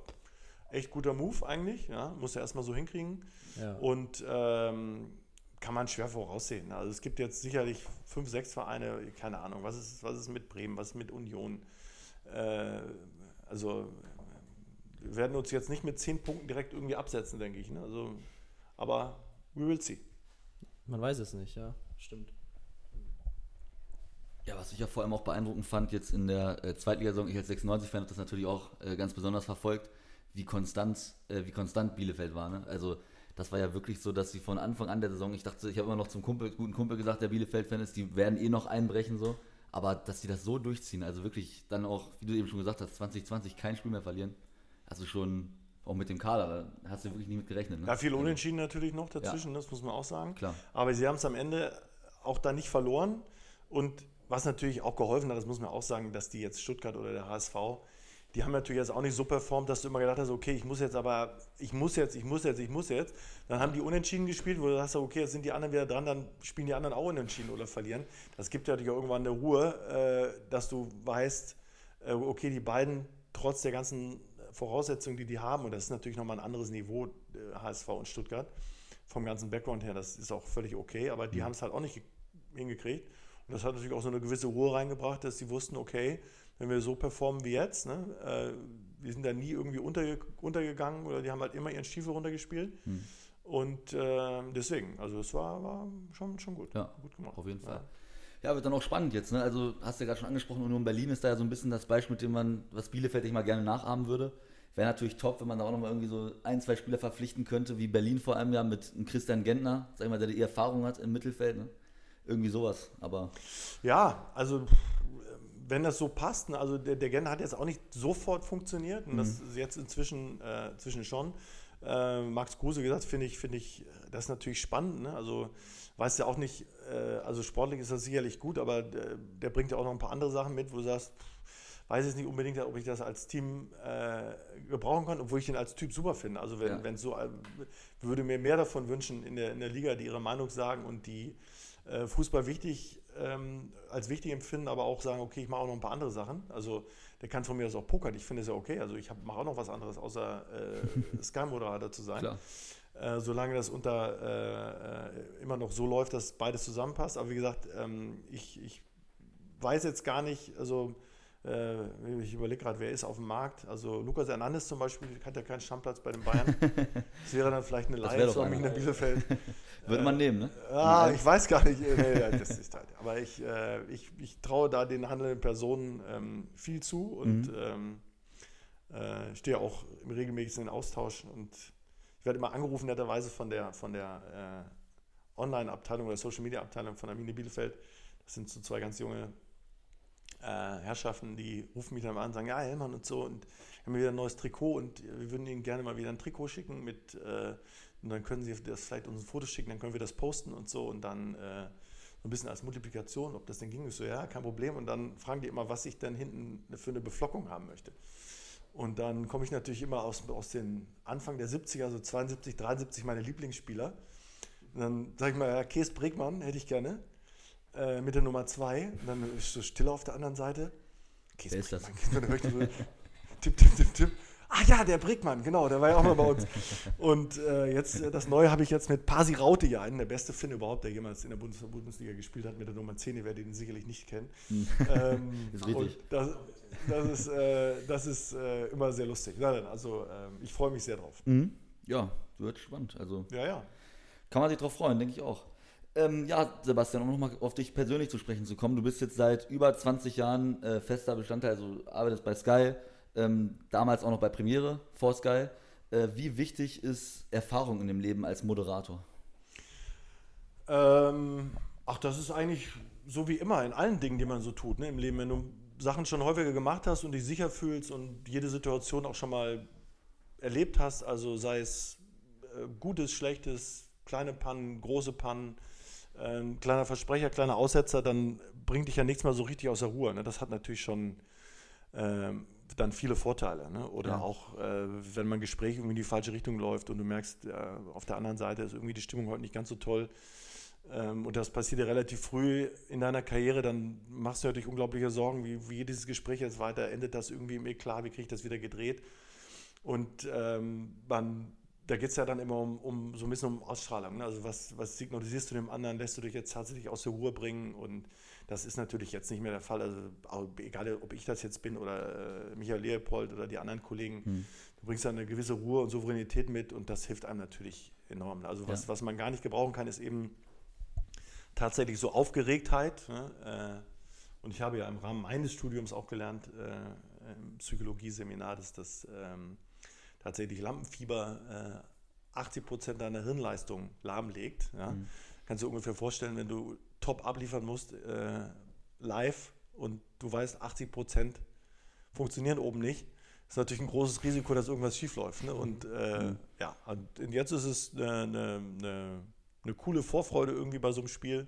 Speaker 4: echt guter Move eigentlich. Ja, muss er erstmal so hinkriegen.
Speaker 2: Ja.
Speaker 4: Und ähm, kann man schwer voraussehen. Also es gibt jetzt sicherlich fünf, sechs Vereine, keine Ahnung, was ist, was ist mit Bremen, was ist mit Union. Äh, also wir werden uns jetzt nicht mit zehn Punkten direkt irgendwie absetzen, denke ich. Ne? Also, aber we will see.
Speaker 2: Man weiß es nicht, ja. Stimmt.
Speaker 1: Ja, was ich ja vor allem auch beeindruckend fand, jetzt in der äh, Zweitligasaison, ich als 96-Fan habe das natürlich auch äh, ganz besonders verfolgt, wie konstant, äh, wie konstant Bielefeld war. Ne? Also das war ja wirklich so, dass sie von Anfang an der Saison, ich dachte, ich habe immer noch zum Kumpel, guten Kumpel gesagt, der Bielefeld-Fan ist, die werden eh noch einbrechen so. Aber dass sie das so durchziehen, also wirklich dann auch, wie du eben schon gesagt hast, 2020 kein Spiel mehr verlieren, also schon auch mit dem Kader, da hast du wirklich nie mit gerechnet. Ne?
Speaker 4: Ja, viel Unentschieden natürlich noch dazwischen, das muss man auch sagen.
Speaker 1: Klar.
Speaker 4: Aber sie haben es am Ende auch da nicht verloren. Und was natürlich auch geholfen hat, das muss man auch sagen, dass die jetzt Stuttgart oder der HSV, die haben natürlich jetzt auch nicht so performt, dass du immer gedacht hast, okay, ich muss jetzt aber, ich muss jetzt, ich muss jetzt, ich muss jetzt. Dann haben die unentschieden gespielt, wo du sagst, okay, jetzt sind die anderen wieder dran, dann spielen die anderen auch unentschieden oder verlieren. Das gibt ja natürlich auch irgendwann eine Ruhe, äh, dass du weißt, äh, okay, die beiden, trotz der ganzen Voraussetzungen, die die haben, und das ist natürlich nochmal ein anderes Niveau, äh, HSV und Stuttgart, vom ganzen Background her, das ist auch völlig okay, aber die haben es halt auch nicht ge- hingekriegt. Und das hat natürlich auch so eine gewisse Ruhe reingebracht, dass sie wussten, okay, wenn wir so performen wie jetzt, ne, äh, wir sind da nie irgendwie unterge untergegangen oder die haben halt immer ihren Stiefel runtergespielt. Und äh, deswegen, also es war, war schon, schon gut.
Speaker 1: Ja,
Speaker 4: gut gemacht.
Speaker 1: Auf jeden Fall. Ja, wird dann auch spannend jetzt. Ne? Also hast du ja gerade schon angesprochen, Union Berlin ist da ja so ein bisschen das Beispiel, mit dem man, was Bielefeld ich mal gerne nachahmen würde. Wäre natürlich top, wenn man da auch nochmal irgendwie so ein, zwei Spieler verpflichten könnte, wie Berlin vor allem ja mit einem Christian Gentner, sag ich mal, der die Erfahrung hat im Mittelfeld. Ne? Irgendwie sowas. Aber
Speaker 4: Ja, also wenn das so passt, ne, also der, der Gen hat jetzt auch nicht sofort funktioniert, und das
Speaker 1: Mhm.
Speaker 4: ist jetzt inzwischen, äh, inzwischen schon. Äh, Max Kruse gesagt, finde ich, finde ich, das ist natürlich spannend. Ne? Also weiß ja auch nicht, äh, also sportlich ist das sicherlich gut, aber der, der bringt ja auch noch ein paar andere Sachen mit, wo du sagst, pff, weiß jetzt nicht unbedingt, ob ich das als Team äh, gebrauchen kann, obwohl ich ihn als Typ super finde. Also wenn
Speaker 1: Ja.
Speaker 4: wenn so, äh, würde mir mehr davon wünschen in der, in der Liga, die ihre Meinung sagen und die äh, Fußball wichtig ähm, als wichtig empfinden, aber auch sagen, okay, ich mache auch noch ein paar andere Sachen. Also der kann von mir aus auch pokern. Ich finde es ja okay. Also ich mache auch noch was anderes, außer äh, Sky-Moderator zu sein. Äh, solange das unter äh, immer noch so läuft, dass beides zusammenpasst. Aber wie gesagt, ähm, ich, ich weiß jetzt gar nicht, also äh, ich überlege gerade, wer ist auf dem Markt. Also Lukas Hernandez zum Beispiel hat ja keinen Stammplatz bei den Bayern. das wäre dann vielleicht eine Leihe zu. Arminia Bielefeld.
Speaker 1: Würde man nehmen, ne?
Speaker 4: Ah, ich weiß gar nicht. äh, Nee, das ist halt. Aber ich, äh, ich, ich traue da den handelnden Personen ähm, viel zu und ähm, äh, stehe auch im regelmäßigen Austausch. Und ich werde immer angerufen, netterweise von der, von der äh, Online-Abteilung oder Social-Media-Abteilung von Arminia Bielefeld. Das sind so zwei ganz junge äh, Herrschaften, die rufen mich dann mal an und sagen, ja, Hellmann und so, und wir haben wieder ein neues Trikot und wir würden Ihnen gerne mal wieder ein Trikot schicken mit, äh, und dann können Sie das vielleicht uns ein Foto schicken, dann können wir das posten und so und dann äh, so ein bisschen als Multiplikation, ob das denn ging. Ich so, ja, kein Problem. Und dann fragen die immer, was ich denn hinten für eine Beflockung haben möchte. Und dann komme ich natürlich immer aus, aus den Anfang der 70er, so 72, 73, meine Lieblingsspieler. Und dann sage ich mal, ja, Kees Bregmann hätte ich gerne äh, mit der Nummer 2. Und dann ist so Stille auf der anderen Seite. Kees
Speaker 1: Wer ist das?
Speaker 4: Nur so, tipp, tipp, tipp, tipp. Ah ja, der Brickmann, genau, der war ja auch mal bei uns. Und äh, jetzt, äh, das Neue habe ich jetzt mit Pasi Raute ja einen, der beste Finn überhaupt, der jemals in der Bundes Bundesliga gespielt hat, mit der Nummer 10, ihr werdet ihn sicherlich nicht kennen. ähm,
Speaker 1: Ist richtig.
Speaker 4: Und das, das ist, äh, das ist äh, immer sehr lustig. Dann, also ähm, ich freue mich sehr drauf.
Speaker 1: Mhm. Ja, wird spannend. Also
Speaker 4: Ja, ja.
Speaker 1: kann man sich drauf freuen, denke ich auch. Ähm, ja, Sebastian, um nochmal auf dich persönlich zu sprechen zu kommen. Du bist jetzt seit über 20 Jahren äh, fester Bestandteil, also arbeitest bei Sky, ähm, damals auch noch bei Premiere vor Sky. Äh, wie wichtig ist Erfahrung in dem Leben als Moderator?
Speaker 4: Ähm, ach, das ist eigentlich so wie immer in allen Dingen, die man so tut ne, im Leben. Wenn du Sachen schon häufiger gemacht hast und dich sicher fühlst und jede Situation auch schon mal erlebt hast, also sei es äh, Gutes, Schlechtes, kleine Pannen, große Pannen, ein kleiner Versprecher, kleiner Aussetzer, dann bringt dich ja nichts mehr so richtig aus der Ruhe. Ne? Das hat natürlich schon ähm, dann viele Vorteile. Ne? Oder
Speaker 1: Ja.
Speaker 4: auch, äh, wenn man Gespräch irgendwie in die falsche Richtung läuft und du merkst, äh, auf der anderen Seite ist irgendwie die Stimmung heute nicht ganz so toll. Ähm, und das passiert dir relativ früh in deiner Karriere, dann machst du natürlich unglaubliche Sorgen, wie, wie dieses Gespräch jetzt weiter endet, das irgendwie im Eklat, wie kriege ich das wieder gedreht? Und ähm, man, da geht es ja dann immer um, um so ein bisschen um Ausstrahlung. Ne? Also was, was signalisierst du dem anderen, lässt du dich jetzt tatsächlich aus der Ruhe bringen und das ist natürlich jetzt nicht mehr der Fall. Also egal, ob ich das jetzt bin oder äh, Michael Leopold oder die anderen Kollegen, du bringst da eine gewisse Ruhe und Souveränität mit und das hilft einem natürlich enorm. Also was,
Speaker 1: Ja.
Speaker 4: was man gar nicht gebrauchen kann, ist eben tatsächlich so Aufgeregtheit. Ne? Äh, und ich habe ja im Rahmen meines Studiums auch gelernt, äh, im Psychologie-Seminar, dass das ähm, tatsächlich Lampenfieber äh, 80 Prozent deiner Hirnleistung lahmlegt. Ja? Kannst du ungefähr vorstellen, wenn du top abliefern musst, äh, live und du weißt, 80 Prozent funktionieren oben nicht, ist natürlich ein großes Risiko, dass irgendwas schiefläuft. Ne? Und äh, ja, und jetzt ist es eine, eine, eine, coole Vorfreude irgendwie bei so einem Spiel.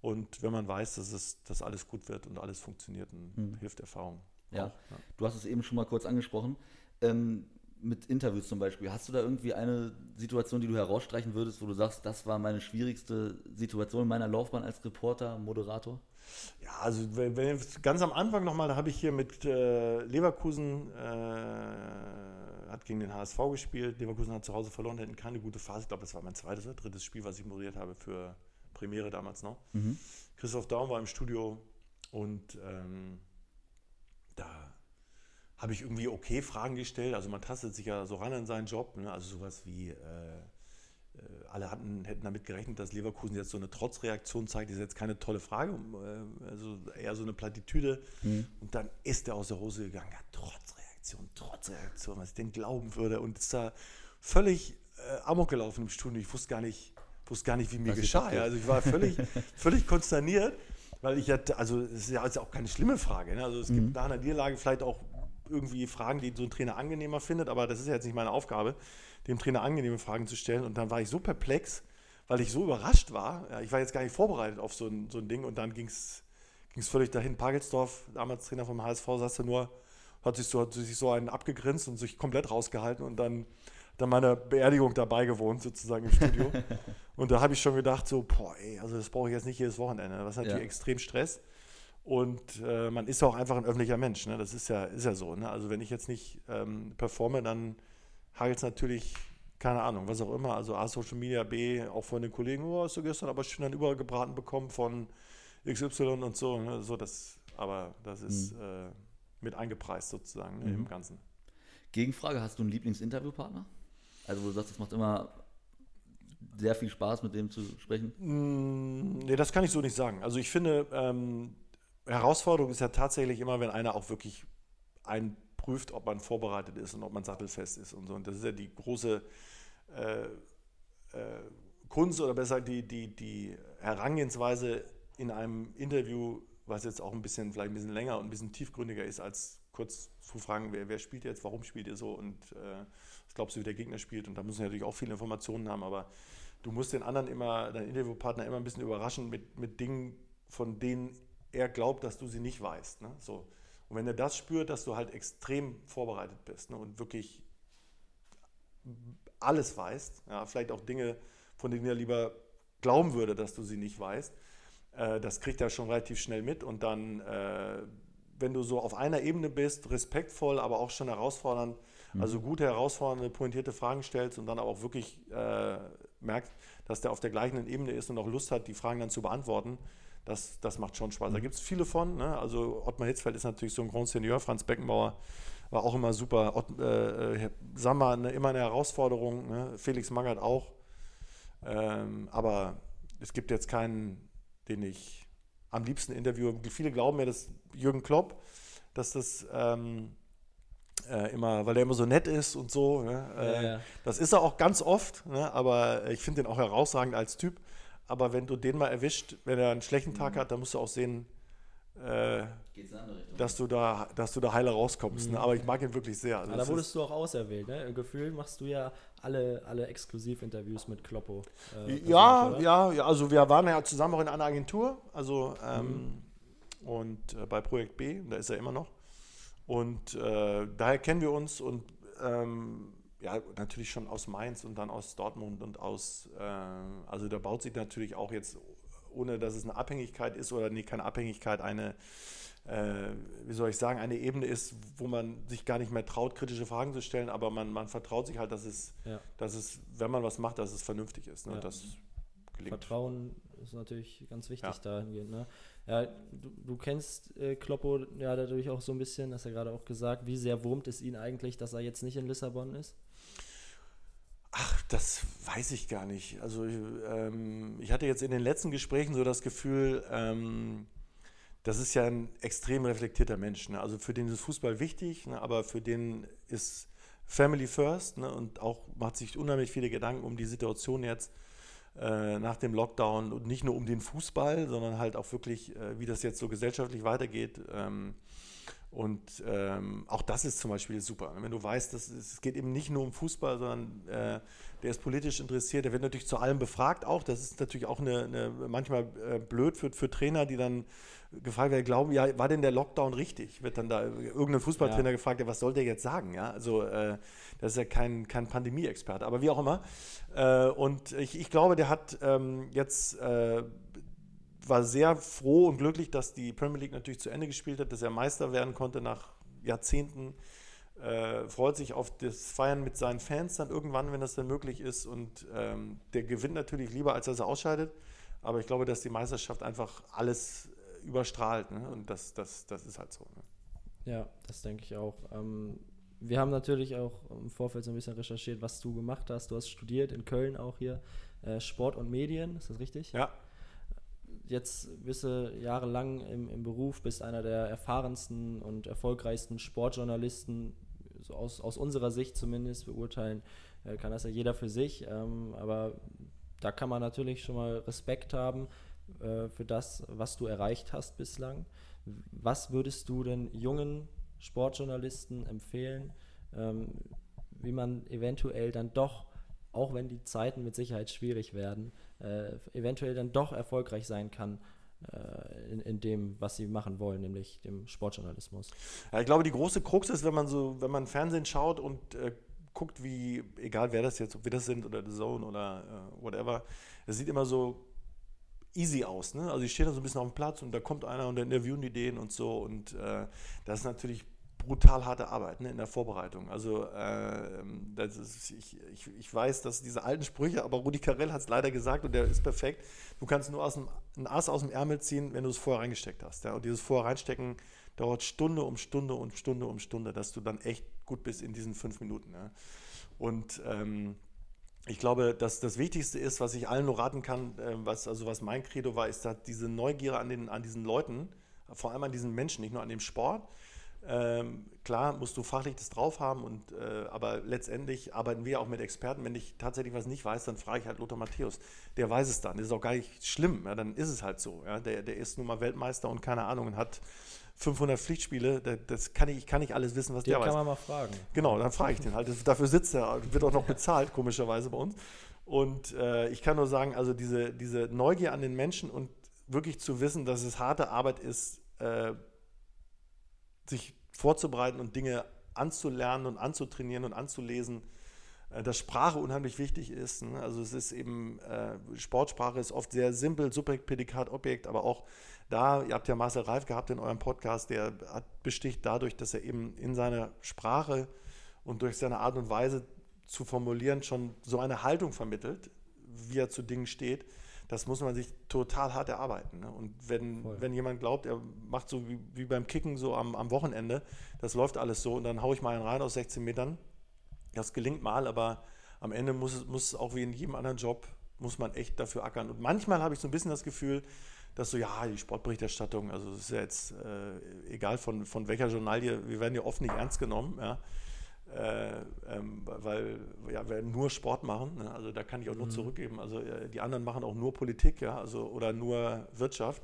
Speaker 4: Und wenn man weiß, dass es dass alles gut wird und alles funktioniert, dann hilft Erfahrung.
Speaker 1: Ja.
Speaker 4: auch, ja.
Speaker 1: Du hast es eben schon mal kurz angesprochen. Ähm, mit Interviews zum Beispiel. Hast du da irgendwie eine Situation, die du herausstreichen würdest, wo du sagst, das war meine schwierigste Situation in meiner Laufbahn als Reporter, Moderator?
Speaker 4: Ja, also wenn, wenn ganz am Anfang nochmal, da habe ich hier mit äh, Leverkusen, äh, hat gegen den HSV gespielt. Leverkusen hat zu Hause verloren, hatten keine gute Phase. Ich glaube, das war mein zweites oder drittes Spiel, was ich moderiert habe für Premiere damals noch. Christoph Daum war im Studio und ähm, habe ich irgendwie okay Fragen gestellt. Also man tastet sich ja so ran an seinen Job. Ne? Also sowas wie, äh, äh, alle hatten, hätten damit gerechnet, dass Leverkusen jetzt so eine Trotzreaktion zeigt. Das ist jetzt keine tolle Frage, äh, also eher so eine Plattitüde. Und dann ist er aus der Hose gegangen. Ja, Trotzreaktion, Trotzreaktion, was ich denn glauben würde. Und ist da völlig äh, amok gelaufen im Studio. Ich wusste gar nicht, wusste gar nicht wie mir
Speaker 1: Was
Speaker 4: geschah. Ja. Also ich war völlig, völlig konsterniert. Weil ich hatte, also es ist ja auch keine schlimme Frage. Ne? Also es gibt nach einer Niederlage vielleicht auch irgendwie Fragen, die so ein Trainer angenehmer findet, aber das ist ja jetzt nicht meine Aufgabe, dem Trainer angenehme Fragen zu stellen. Und dann war ich so perplex, weil ich so überrascht war. Ja, ich war jetzt gar nicht vorbereitet auf so ein, so ein Ding und dann ging es völlig dahin. Pagelsdorf, damals Trainer vom HSV, saß da nur, hat sich so, hat sich so einen abgegrinst und sich komplett rausgehalten und dann dann meiner Beerdigung dabei gewohnt, sozusagen im Studio. und da habe ich schon gedacht, so, boah, ey, also das brauche ich jetzt nicht jedes Wochenende. Das ist natürlich
Speaker 1: Ja.
Speaker 4: extrem Stress. Und äh, man ist auch einfach ein öffentlicher Mensch. Ne? Das ist ja, ist ja so. Ne? Also wenn ich jetzt nicht ähm, performe, dann hagelt es natürlich, keine Ahnung, was auch immer. Also A, Social Media, B, auch von den Kollegen, oh, hast du gestern aber schön dann übergebraten bekommen von XY und so. Ne? so das, aber das ist äh, mit eingepreist sozusagen ne, im Ganzen.
Speaker 1: Gegenfrage, hast du einen Lieblingsinterviewpartner? Also wo du sagst, es macht immer sehr viel Spaß, mit dem zu sprechen.
Speaker 4: Mm, Nee, das kann ich so nicht sagen. Also ich finde, ähm, Herausforderung ist ja tatsächlich immer, wenn einer auch wirklich einen prüft, ob man vorbereitet ist und ob man sattelfest ist und so. Und das ist ja die große äh, äh, Kunst oder besser die, die, die Herangehensweise in einem Interview, was jetzt auch ein bisschen, vielleicht ein bisschen länger und ein bisschen tiefgründiger ist, als kurz zu fragen, wer, wer spielt jetzt, warum spielt ihr so und äh, was glaubst du, wie der Gegner spielt. Und da müssen wir natürlich auch viele Informationen haben, aber du musst den anderen immer, deinen Interviewpartner immer ein bisschen überraschen mit, mit Dingen, von denen er glaubt, dass du sie nicht weißt. Ne? So. Und wenn er das spürt, dass du halt extrem vorbereitet bist ne? und wirklich alles weißt, ja, vielleicht auch Dinge, von denen er lieber glauben würde, dass du sie nicht weißt, äh, das kriegt er schon relativ schnell mit und dann, äh, wenn du so auf einer Ebene bist, respektvoll, aber auch schon herausfordernd, also gute, herausfordernde, pointierte Fragen stellst und dann aber auch wirklich äh, merkst, dass der auf der gleichen Ebene ist und auch Lust hat, die Fragen dann zu beantworten, das, das macht schon Spaß. Da gibt es viele von. Ne? Also Ottmar Hitzfeld ist natürlich so ein Grand Senior, Franz Beckenbauer war auch immer super. Ott, äh, äh, Sammer eine, immer eine Herausforderung, ne? Felix Magath auch. Ähm, aber es gibt jetzt keinen, den ich am liebsten interviewe. Viele glauben mir, dass Jürgen Klopp, dass das ähm, äh, immer, weil der immer so nett ist und so. Ne? Äh,
Speaker 2: Ja, ja.
Speaker 4: Das ist er auch ganz oft, ne? aber ich finde den auch herausragend als Typ. Aber wenn du den mal erwischt, wenn er einen schlechten Tag hat, dann musst du auch sehen, äh, dass, du da, dass du da heiler rauskommst. Ne? Aber ich mag ihn wirklich sehr. Also
Speaker 2: da wurdest du auch auserwählt, ne? Im Gefühl machst du ja alle, alle Exklusivinterviews mit Kloppo. äh,
Speaker 4: Ja, ja, ja, also wir waren ja zusammen auch in einer Agentur, also ähm, und äh, bei Projekt B, da ist er immer noch. Und äh, daher kennen wir uns und ähm, ja, natürlich schon aus Mainz und dann aus Dortmund und aus, äh, also da baut sich natürlich auch jetzt, ohne dass es eine Abhängigkeit ist oder nee, keine Abhängigkeit, eine, äh, wie soll ich sagen, eine Ebene ist, wo man sich gar nicht mehr traut, kritische Fragen zu stellen, aber man, man vertraut sich halt, dass es,
Speaker 2: Ja.
Speaker 4: dass es, wenn man was macht, dass es vernünftig ist. Ne?
Speaker 2: Ja.
Speaker 4: Das gelingt.
Speaker 2: Vertrauen ist natürlich ganz wichtig
Speaker 4: Ja.
Speaker 2: dahingehend. Ne? Ja, du, du kennst äh, Kloppo ja dadurch auch so ein bisschen, hast ja gerade auch gesagt, wie sehr wurmt es ihn eigentlich, dass er jetzt nicht in Lissabon ist?
Speaker 4: Ach, das weiß ich gar nicht. Also ähm, ich hatte jetzt in den letzten Gesprächen so das Gefühl, ähm, das ist ja ein extrem reflektierter Mensch. Ne? Also für den ist Fußball wichtig, ne? aber für den ist Family First ne? und auch macht sich unheimlich viele Gedanken um die Situation jetzt äh, nach dem Lockdown und nicht nur um den Fußball, sondern halt auch wirklich, äh, wie das jetzt so gesellschaftlich weitergeht. Ähm, und ähm, auch das ist zum Beispiel super. Wenn du weißt, dass es, es geht eben nicht nur um Fußball, sondern äh, der ist politisch interessiert, der wird natürlich zu allem befragt auch. Das ist natürlich auch eine, eine manchmal äh, blöd für, für Trainer, die dann gefragt werden, glauben, ja, war denn der Lockdown richtig? Wird dann da irgendein Fußballtrainer
Speaker 2: Ja.
Speaker 4: gefragt, ja, was soll der jetzt sagen? Ja, also äh, das ist ja kein, kein Pandemie-Experte, aber wie auch immer. Äh, und ich, ich glaube, der hat ähm, jetzt äh, war sehr froh und glücklich, dass die Premier League natürlich zu Ende gespielt hat, dass er Meister werden konnte nach Jahrzehnten. Äh, freut sich auf das Feiern mit seinen Fans dann irgendwann, wenn das dann möglich ist. Und ähm, der gewinnt natürlich lieber, als dass er ausscheidet. Aber ich glaube, dass die Meisterschaft einfach alles äh, überstrahlt. Ne? Und das, das, das ist halt so. Ne?
Speaker 2: Ja, das denke ich auch. Ähm, wir haben natürlich auch im Vorfeld so ein bisschen recherchiert, was du gemacht hast. Du hast studiert in Köln auch hier äh, Sport und Medien, ist das richtig?
Speaker 4: Ja,
Speaker 2: Jetzt bist du jahrelang im, im Beruf, bist einer der erfahrensten und erfolgreichsten Sportjournalisten, so aus, aus unserer Sicht zumindest, beurteilen äh, kann das ja jeder für sich. Ähm, aber da kann man natürlich schon mal Respekt haben. äh, für das, was du erreicht hast bislang. Was würdest du denn jungen Sportjournalisten empfehlen, ähm, wie man eventuell dann doch, auch wenn die Zeiten mit Sicherheit schwierig werden, äh, eventuell dann doch erfolgreich sein kann äh, in, in, dem, was sie machen wollen, nämlich dem Sportjournalismus.
Speaker 4: Ja, ich glaube, die große Krux ist, wenn man so, wenn man Fernsehen schaut und äh, guckt, wie, egal wer das jetzt, ob wir das sind oder The Zone oder äh, whatever, es sieht immer so easy aus. Ne? Also ich stehe da so ein bisschen auf dem Platz und da kommt einer und dann interviewen die den und so. Und äh, das ist natürlich brutal harte Arbeit ne, in der Vorbereitung. Also äh, ist, ich, ich, ich weiß, dass diese alten Sprüche, aber Rudi Carell hat es leider gesagt und der ist perfekt. Du kannst nur aus dem, ein Ass aus dem Ärmel ziehen, wenn du es vorher reingesteckt hast. Ja? Und dieses vorher reinstecken dauert Stunde um Stunde um Stunde um Stunde, dass du dann echt gut bist in diesen fünf Minuten. Ja? Und ähm, ich glaube, dass das Wichtigste ist, was ich allen nur raten kann, äh, was, also was mein Credo war, ist dass diese Neugier an, den, an diesen Leuten, vor allem an diesen Menschen, nicht nur an dem Sport. Ähm, klar musst du fachlich das drauf haben, und, äh, aber letztendlich arbeiten wir auch mit Experten. Wenn ich tatsächlich was nicht weiß, dann frage ich halt Lothar Matthäus. Der weiß es dann. Das ist auch gar nicht schlimm. Ja, dann ist es halt so. Ja. Der, der ist nun mal Weltmeister und keine Ahnung und hat 500 Pflichtspiele, das kann ich, ich kann nicht alles wissen, was
Speaker 2: den
Speaker 4: der weiß.
Speaker 2: kann man mal fragen.
Speaker 4: Genau, dann frage ich den halt. dafür sitzt er, wird auch noch bezahlt, komischerweise bei uns. Und äh, ich kann nur sagen, also diese, diese Neugier an den Menschen und wirklich zu wissen, dass es harte Arbeit ist, äh, sich vorzubereiten und Dinge anzulernen und anzutrainieren und anzulesen, äh, dass Sprache unheimlich wichtig ist. Ne? Also es ist eben, äh, Sportsprache ist oft sehr simpel, Subjekt, Prädikat, Objekt, aber auch da, ihr habt ja Marcel Reif gehabt in eurem Podcast, der hat, besticht dadurch, dass er eben in seiner Sprache und durch seine Art und Weise zu formulieren schon so eine Haltung vermittelt, wie er zu Dingen steht. Das muss man sich total hart erarbeiten. Ne? Und wenn, wenn jemand glaubt, er macht so wie, wie beim Kicken so am, am Wochenende, das läuft alles so und dann haue ich mal einen rein aus 16 Metern, das gelingt mal, aber am Ende muss es muss auch wie in jedem anderen Job, muss man echt dafür ackern. Und manchmal habe ich so ein bisschen das Gefühl, dass so, ja, die Sportberichterstattung, also es ist ja jetzt äh, egal von, von welcher Journalie, wir werden ja oft nicht ernst genommen, ja. Äh, ähm, weil ja, wir nur Sport machen, ne? also da kann ich auch nur mhm. zurückgeben. Also äh, die anderen machen auch nur Politik, ja, also oder nur Wirtschaft.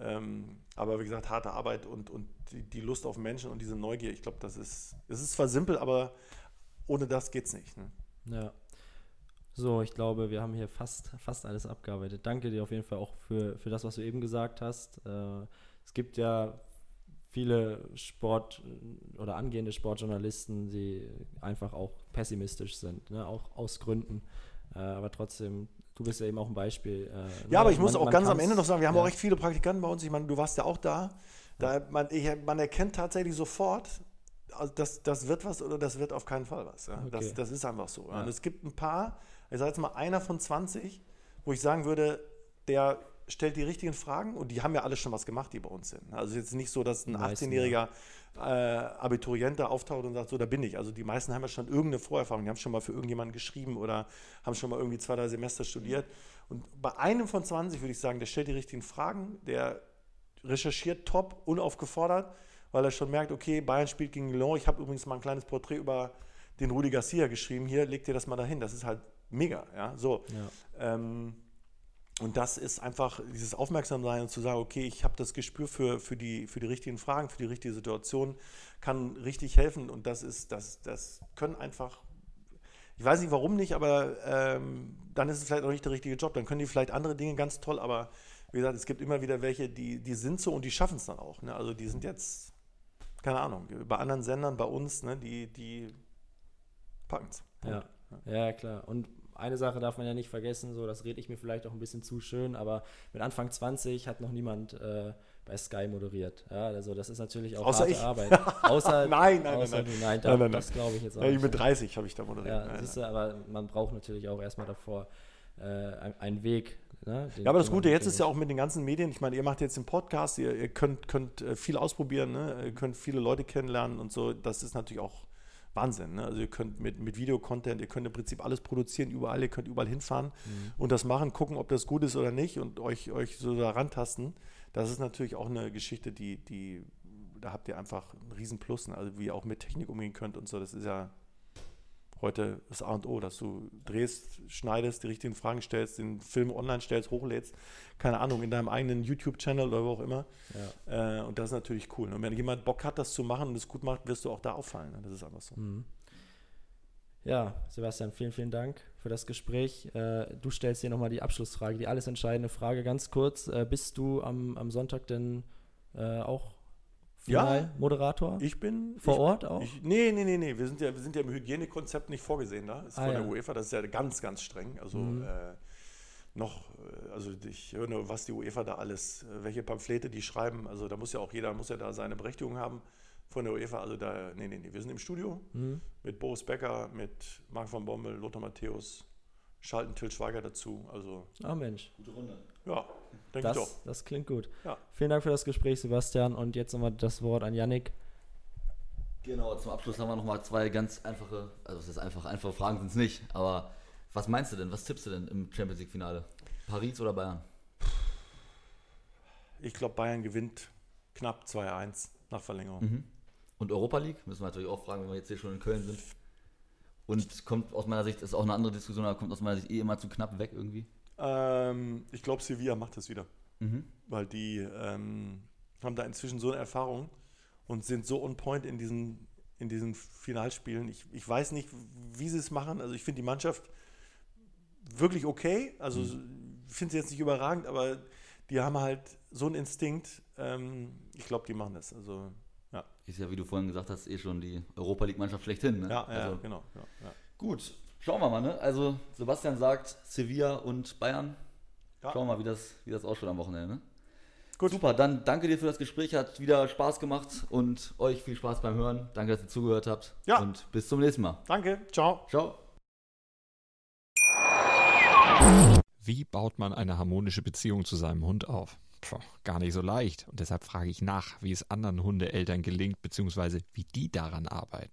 Speaker 4: Ähm, aber wie gesagt, harte Arbeit und, und die, die, Lust auf Menschen und diese Neugier, ich glaube, das ist, es ist zwar simpel, aber ohne das geht es nicht. Ne?
Speaker 2: Ja. So, ich glaube, wir haben hier fast, fast alles abgearbeitet. Danke dir auf jeden Fall auch für, für das, was du eben gesagt hast. Äh, es gibt ja viele Sport- oder angehende Sportjournalisten, die einfach auch pessimistisch sind, ne? auch aus Gründen. Äh, aber trotzdem, du bist ja eben auch ein Beispiel. Äh,
Speaker 4: ja, ne? aber ich muss auch ganz am Ende noch sagen, wir haben ja. auch echt viele Praktikanten bei uns. Ich meine, du warst ja auch da. da man, ich, man erkennt tatsächlich sofort, also das, das wird was oder das wird auf keinen Fall was. Ja? Okay. Das, das ist einfach so. Ja. Und es gibt ein paar, ich sage jetzt mal einer von 20, wo ich sagen würde, der stellt die richtigen Fragen und die haben ja alle schon was gemacht, die bei uns sind. Also jetzt nicht so, dass ein 18-jähriger äh, Abiturient da auftaucht und sagt, so, da bin ich. Also die meisten haben ja schon irgendeine Vorerfahrung, die haben schon mal für irgendjemanden geschrieben oder haben schon mal irgendwie zwei, drei Semester studiert. Und bei einem von 20 würde ich sagen, der stellt die richtigen Fragen, der recherchiert top, unaufgefordert, weil er schon merkt, okay, Bayern spielt gegen Lyon. Ich habe übrigens mal ein kleines Porträt über den Rudi Garcia geschrieben. Hier, leg dir das mal dahin. Das ist halt mega. Ja, so. Ja. Ähm, und das ist einfach dieses Aufmerksamsein und zu sagen, okay, ich habe das Gespür für, für, die, für die richtigen Fragen, für die richtige Situation, kann richtig helfen. Und das ist, das, das können einfach, ich weiß nicht warum nicht, aber ähm, dann ist es vielleicht auch nicht der richtige Job. Dann können die vielleicht andere Dinge ganz toll, aber wie gesagt, es gibt immer wieder welche, die, die sind so und die schaffen es dann auch. Ne? Also die sind jetzt, keine Ahnung, bei anderen Sendern, bei uns, ne, die, die packen es.
Speaker 2: Ja. ja, klar. Und eine Sache darf man ja nicht vergessen, so das rede ich mir vielleicht auch ein bisschen zu schön, aber mit Anfang 20 hat noch niemand äh, bei Sky moderiert. Ja, also das ist natürlich auch
Speaker 4: außer
Speaker 2: harte
Speaker 4: ich.
Speaker 2: Arbeit. Außer,
Speaker 4: nein, nein,
Speaker 2: außer
Speaker 4: nein,
Speaker 2: nein,
Speaker 4: nein,
Speaker 2: da,
Speaker 4: nein, nein,
Speaker 2: das glaube ich jetzt
Speaker 4: auch. Ja, mit 30 habe ich da moderiert.
Speaker 2: Ja, nein, siehst du, aber man braucht natürlich auch erstmal davor äh, einen Weg.
Speaker 4: Ne, ja, aber das Gute jetzt ist ja auch mit den ganzen Medien, ich meine, ihr macht jetzt den Podcast, ihr, ihr könnt, könnt äh, viel ausprobieren, ne? ihr könnt viele Leute kennenlernen und so, das ist natürlich auch Wahnsinn. Ne? Also ihr könnt mit, mit Videocontent, ihr könnt im Prinzip alles produzieren, überall, ihr könnt überall hinfahren mhm. und das machen, gucken, ob das gut ist oder nicht und euch, euch so da rantasten. Das ist natürlich auch eine Geschichte, die, die, da habt ihr einfach einen riesen Plus, ne? also wie ihr auch mit Technik umgehen könnt und so, das ist ja heute das A und O, dass du drehst, schneidest, die richtigen Fragen stellst, den Film online stellst, hochlädst, keine Ahnung, in deinem eigenen YouTube-Channel oder wo auch immer. Ja. Äh, und das ist natürlich cool. Und wenn jemand Bock hat, das zu machen und es gut macht, wirst du auch da auffallen. Das ist einfach so. Mhm.
Speaker 2: Ja, Sebastian, vielen, vielen Dank für das Gespräch. Äh, du stellst hier nochmal die Abschlussfrage, die alles entscheidende Frage. Ganz kurz, äh, bist du am, am Sonntag denn äh, auch Final-Moderator?
Speaker 4: Ja, ich bin
Speaker 2: vor
Speaker 4: ich,
Speaker 2: Ort auch.
Speaker 4: Ich, nee, nee, nee, nee. Wir sind ja, wir sind ja im Hygienekonzept nicht vorgesehen da. Ist ah, von ja. der UEFA, das ist ja ganz, ganz streng. Also mhm. äh, noch, äh, also ich höre nur, was die UEFA da alles, äh, welche Pamphlete die schreiben. Also da muss ja auch jeder, muss ja da seine Berechtigung haben von der UEFA. Also da, nee, nee, nee. Wir sind im Studio mhm. mit Boris Becker, mit Marc van Bommel, Lothar Matthäus, schalten Till Schweiger dazu. Also,
Speaker 2: ah, Mensch.
Speaker 1: Gute Runde.
Speaker 4: Ja,
Speaker 2: denke ich doch. Das klingt gut. Ja. Vielen Dank für das Gespräch, Sebastian. Und jetzt nochmal das Wort an Yannick.
Speaker 1: Genau, zum Abschluss haben wir nochmal zwei ganz einfache, also es ist einfach, einfache Fragen sind es nicht, aber was meinst du denn, was tippst du denn im Champions League Finale? Paris oder Bayern?
Speaker 4: Ich glaube, Bayern gewinnt knapp 2-1 nach Verlängerung.
Speaker 1: Mhm. Und Europa League? Müssen wir natürlich auch fragen, wenn wir jetzt hier schon in Köln sind. Und kommt aus meiner Sicht, ist auch eine andere Diskussion, aber kommt aus meiner Sicht eh immer zu knapp weg irgendwie?
Speaker 4: Ähm, ich glaube, Sevilla macht das wieder. Mhm. Weil die ähm, haben da inzwischen so eine Erfahrung und sind so on point in diesen, in diesen Finalspielen. Ich, ich weiß nicht, wie sie es machen. Also ich finde die Mannschaft wirklich okay. Also mhm. ich finde sie jetzt nicht überragend, aber die haben halt so einen Instinkt. Ähm, ich glaube, die machen das. Also ja.
Speaker 1: Ist ja, wie du vorhin gesagt hast, eh schon die Europa League-Mannschaft schlechthin. Ne?
Speaker 4: Ja,
Speaker 1: ja
Speaker 4: also, genau. Ja, ja.
Speaker 1: Gut, schauen wir mal. Ne? Also Sebastian sagt Sevilla und Bayern. Schauen wir mal, wie das, wie das ausschaut am Wochenende. Ne? Gut. Super, dann danke dir für das Gespräch. Hat wieder Spaß gemacht und euch viel Spaß beim Hören. Danke, dass ihr zugehört habt.
Speaker 4: Ja.
Speaker 1: Und bis zum nächsten Mal.
Speaker 4: Danke. Ciao.
Speaker 1: Ciao.
Speaker 5: Wie baut man eine harmonische Beziehung zu seinem Hund auf? Puh, gar nicht so leicht. Und deshalb frage ich nach, wie es anderen Hundeeltern gelingt, beziehungsweise wie die daran arbeiten.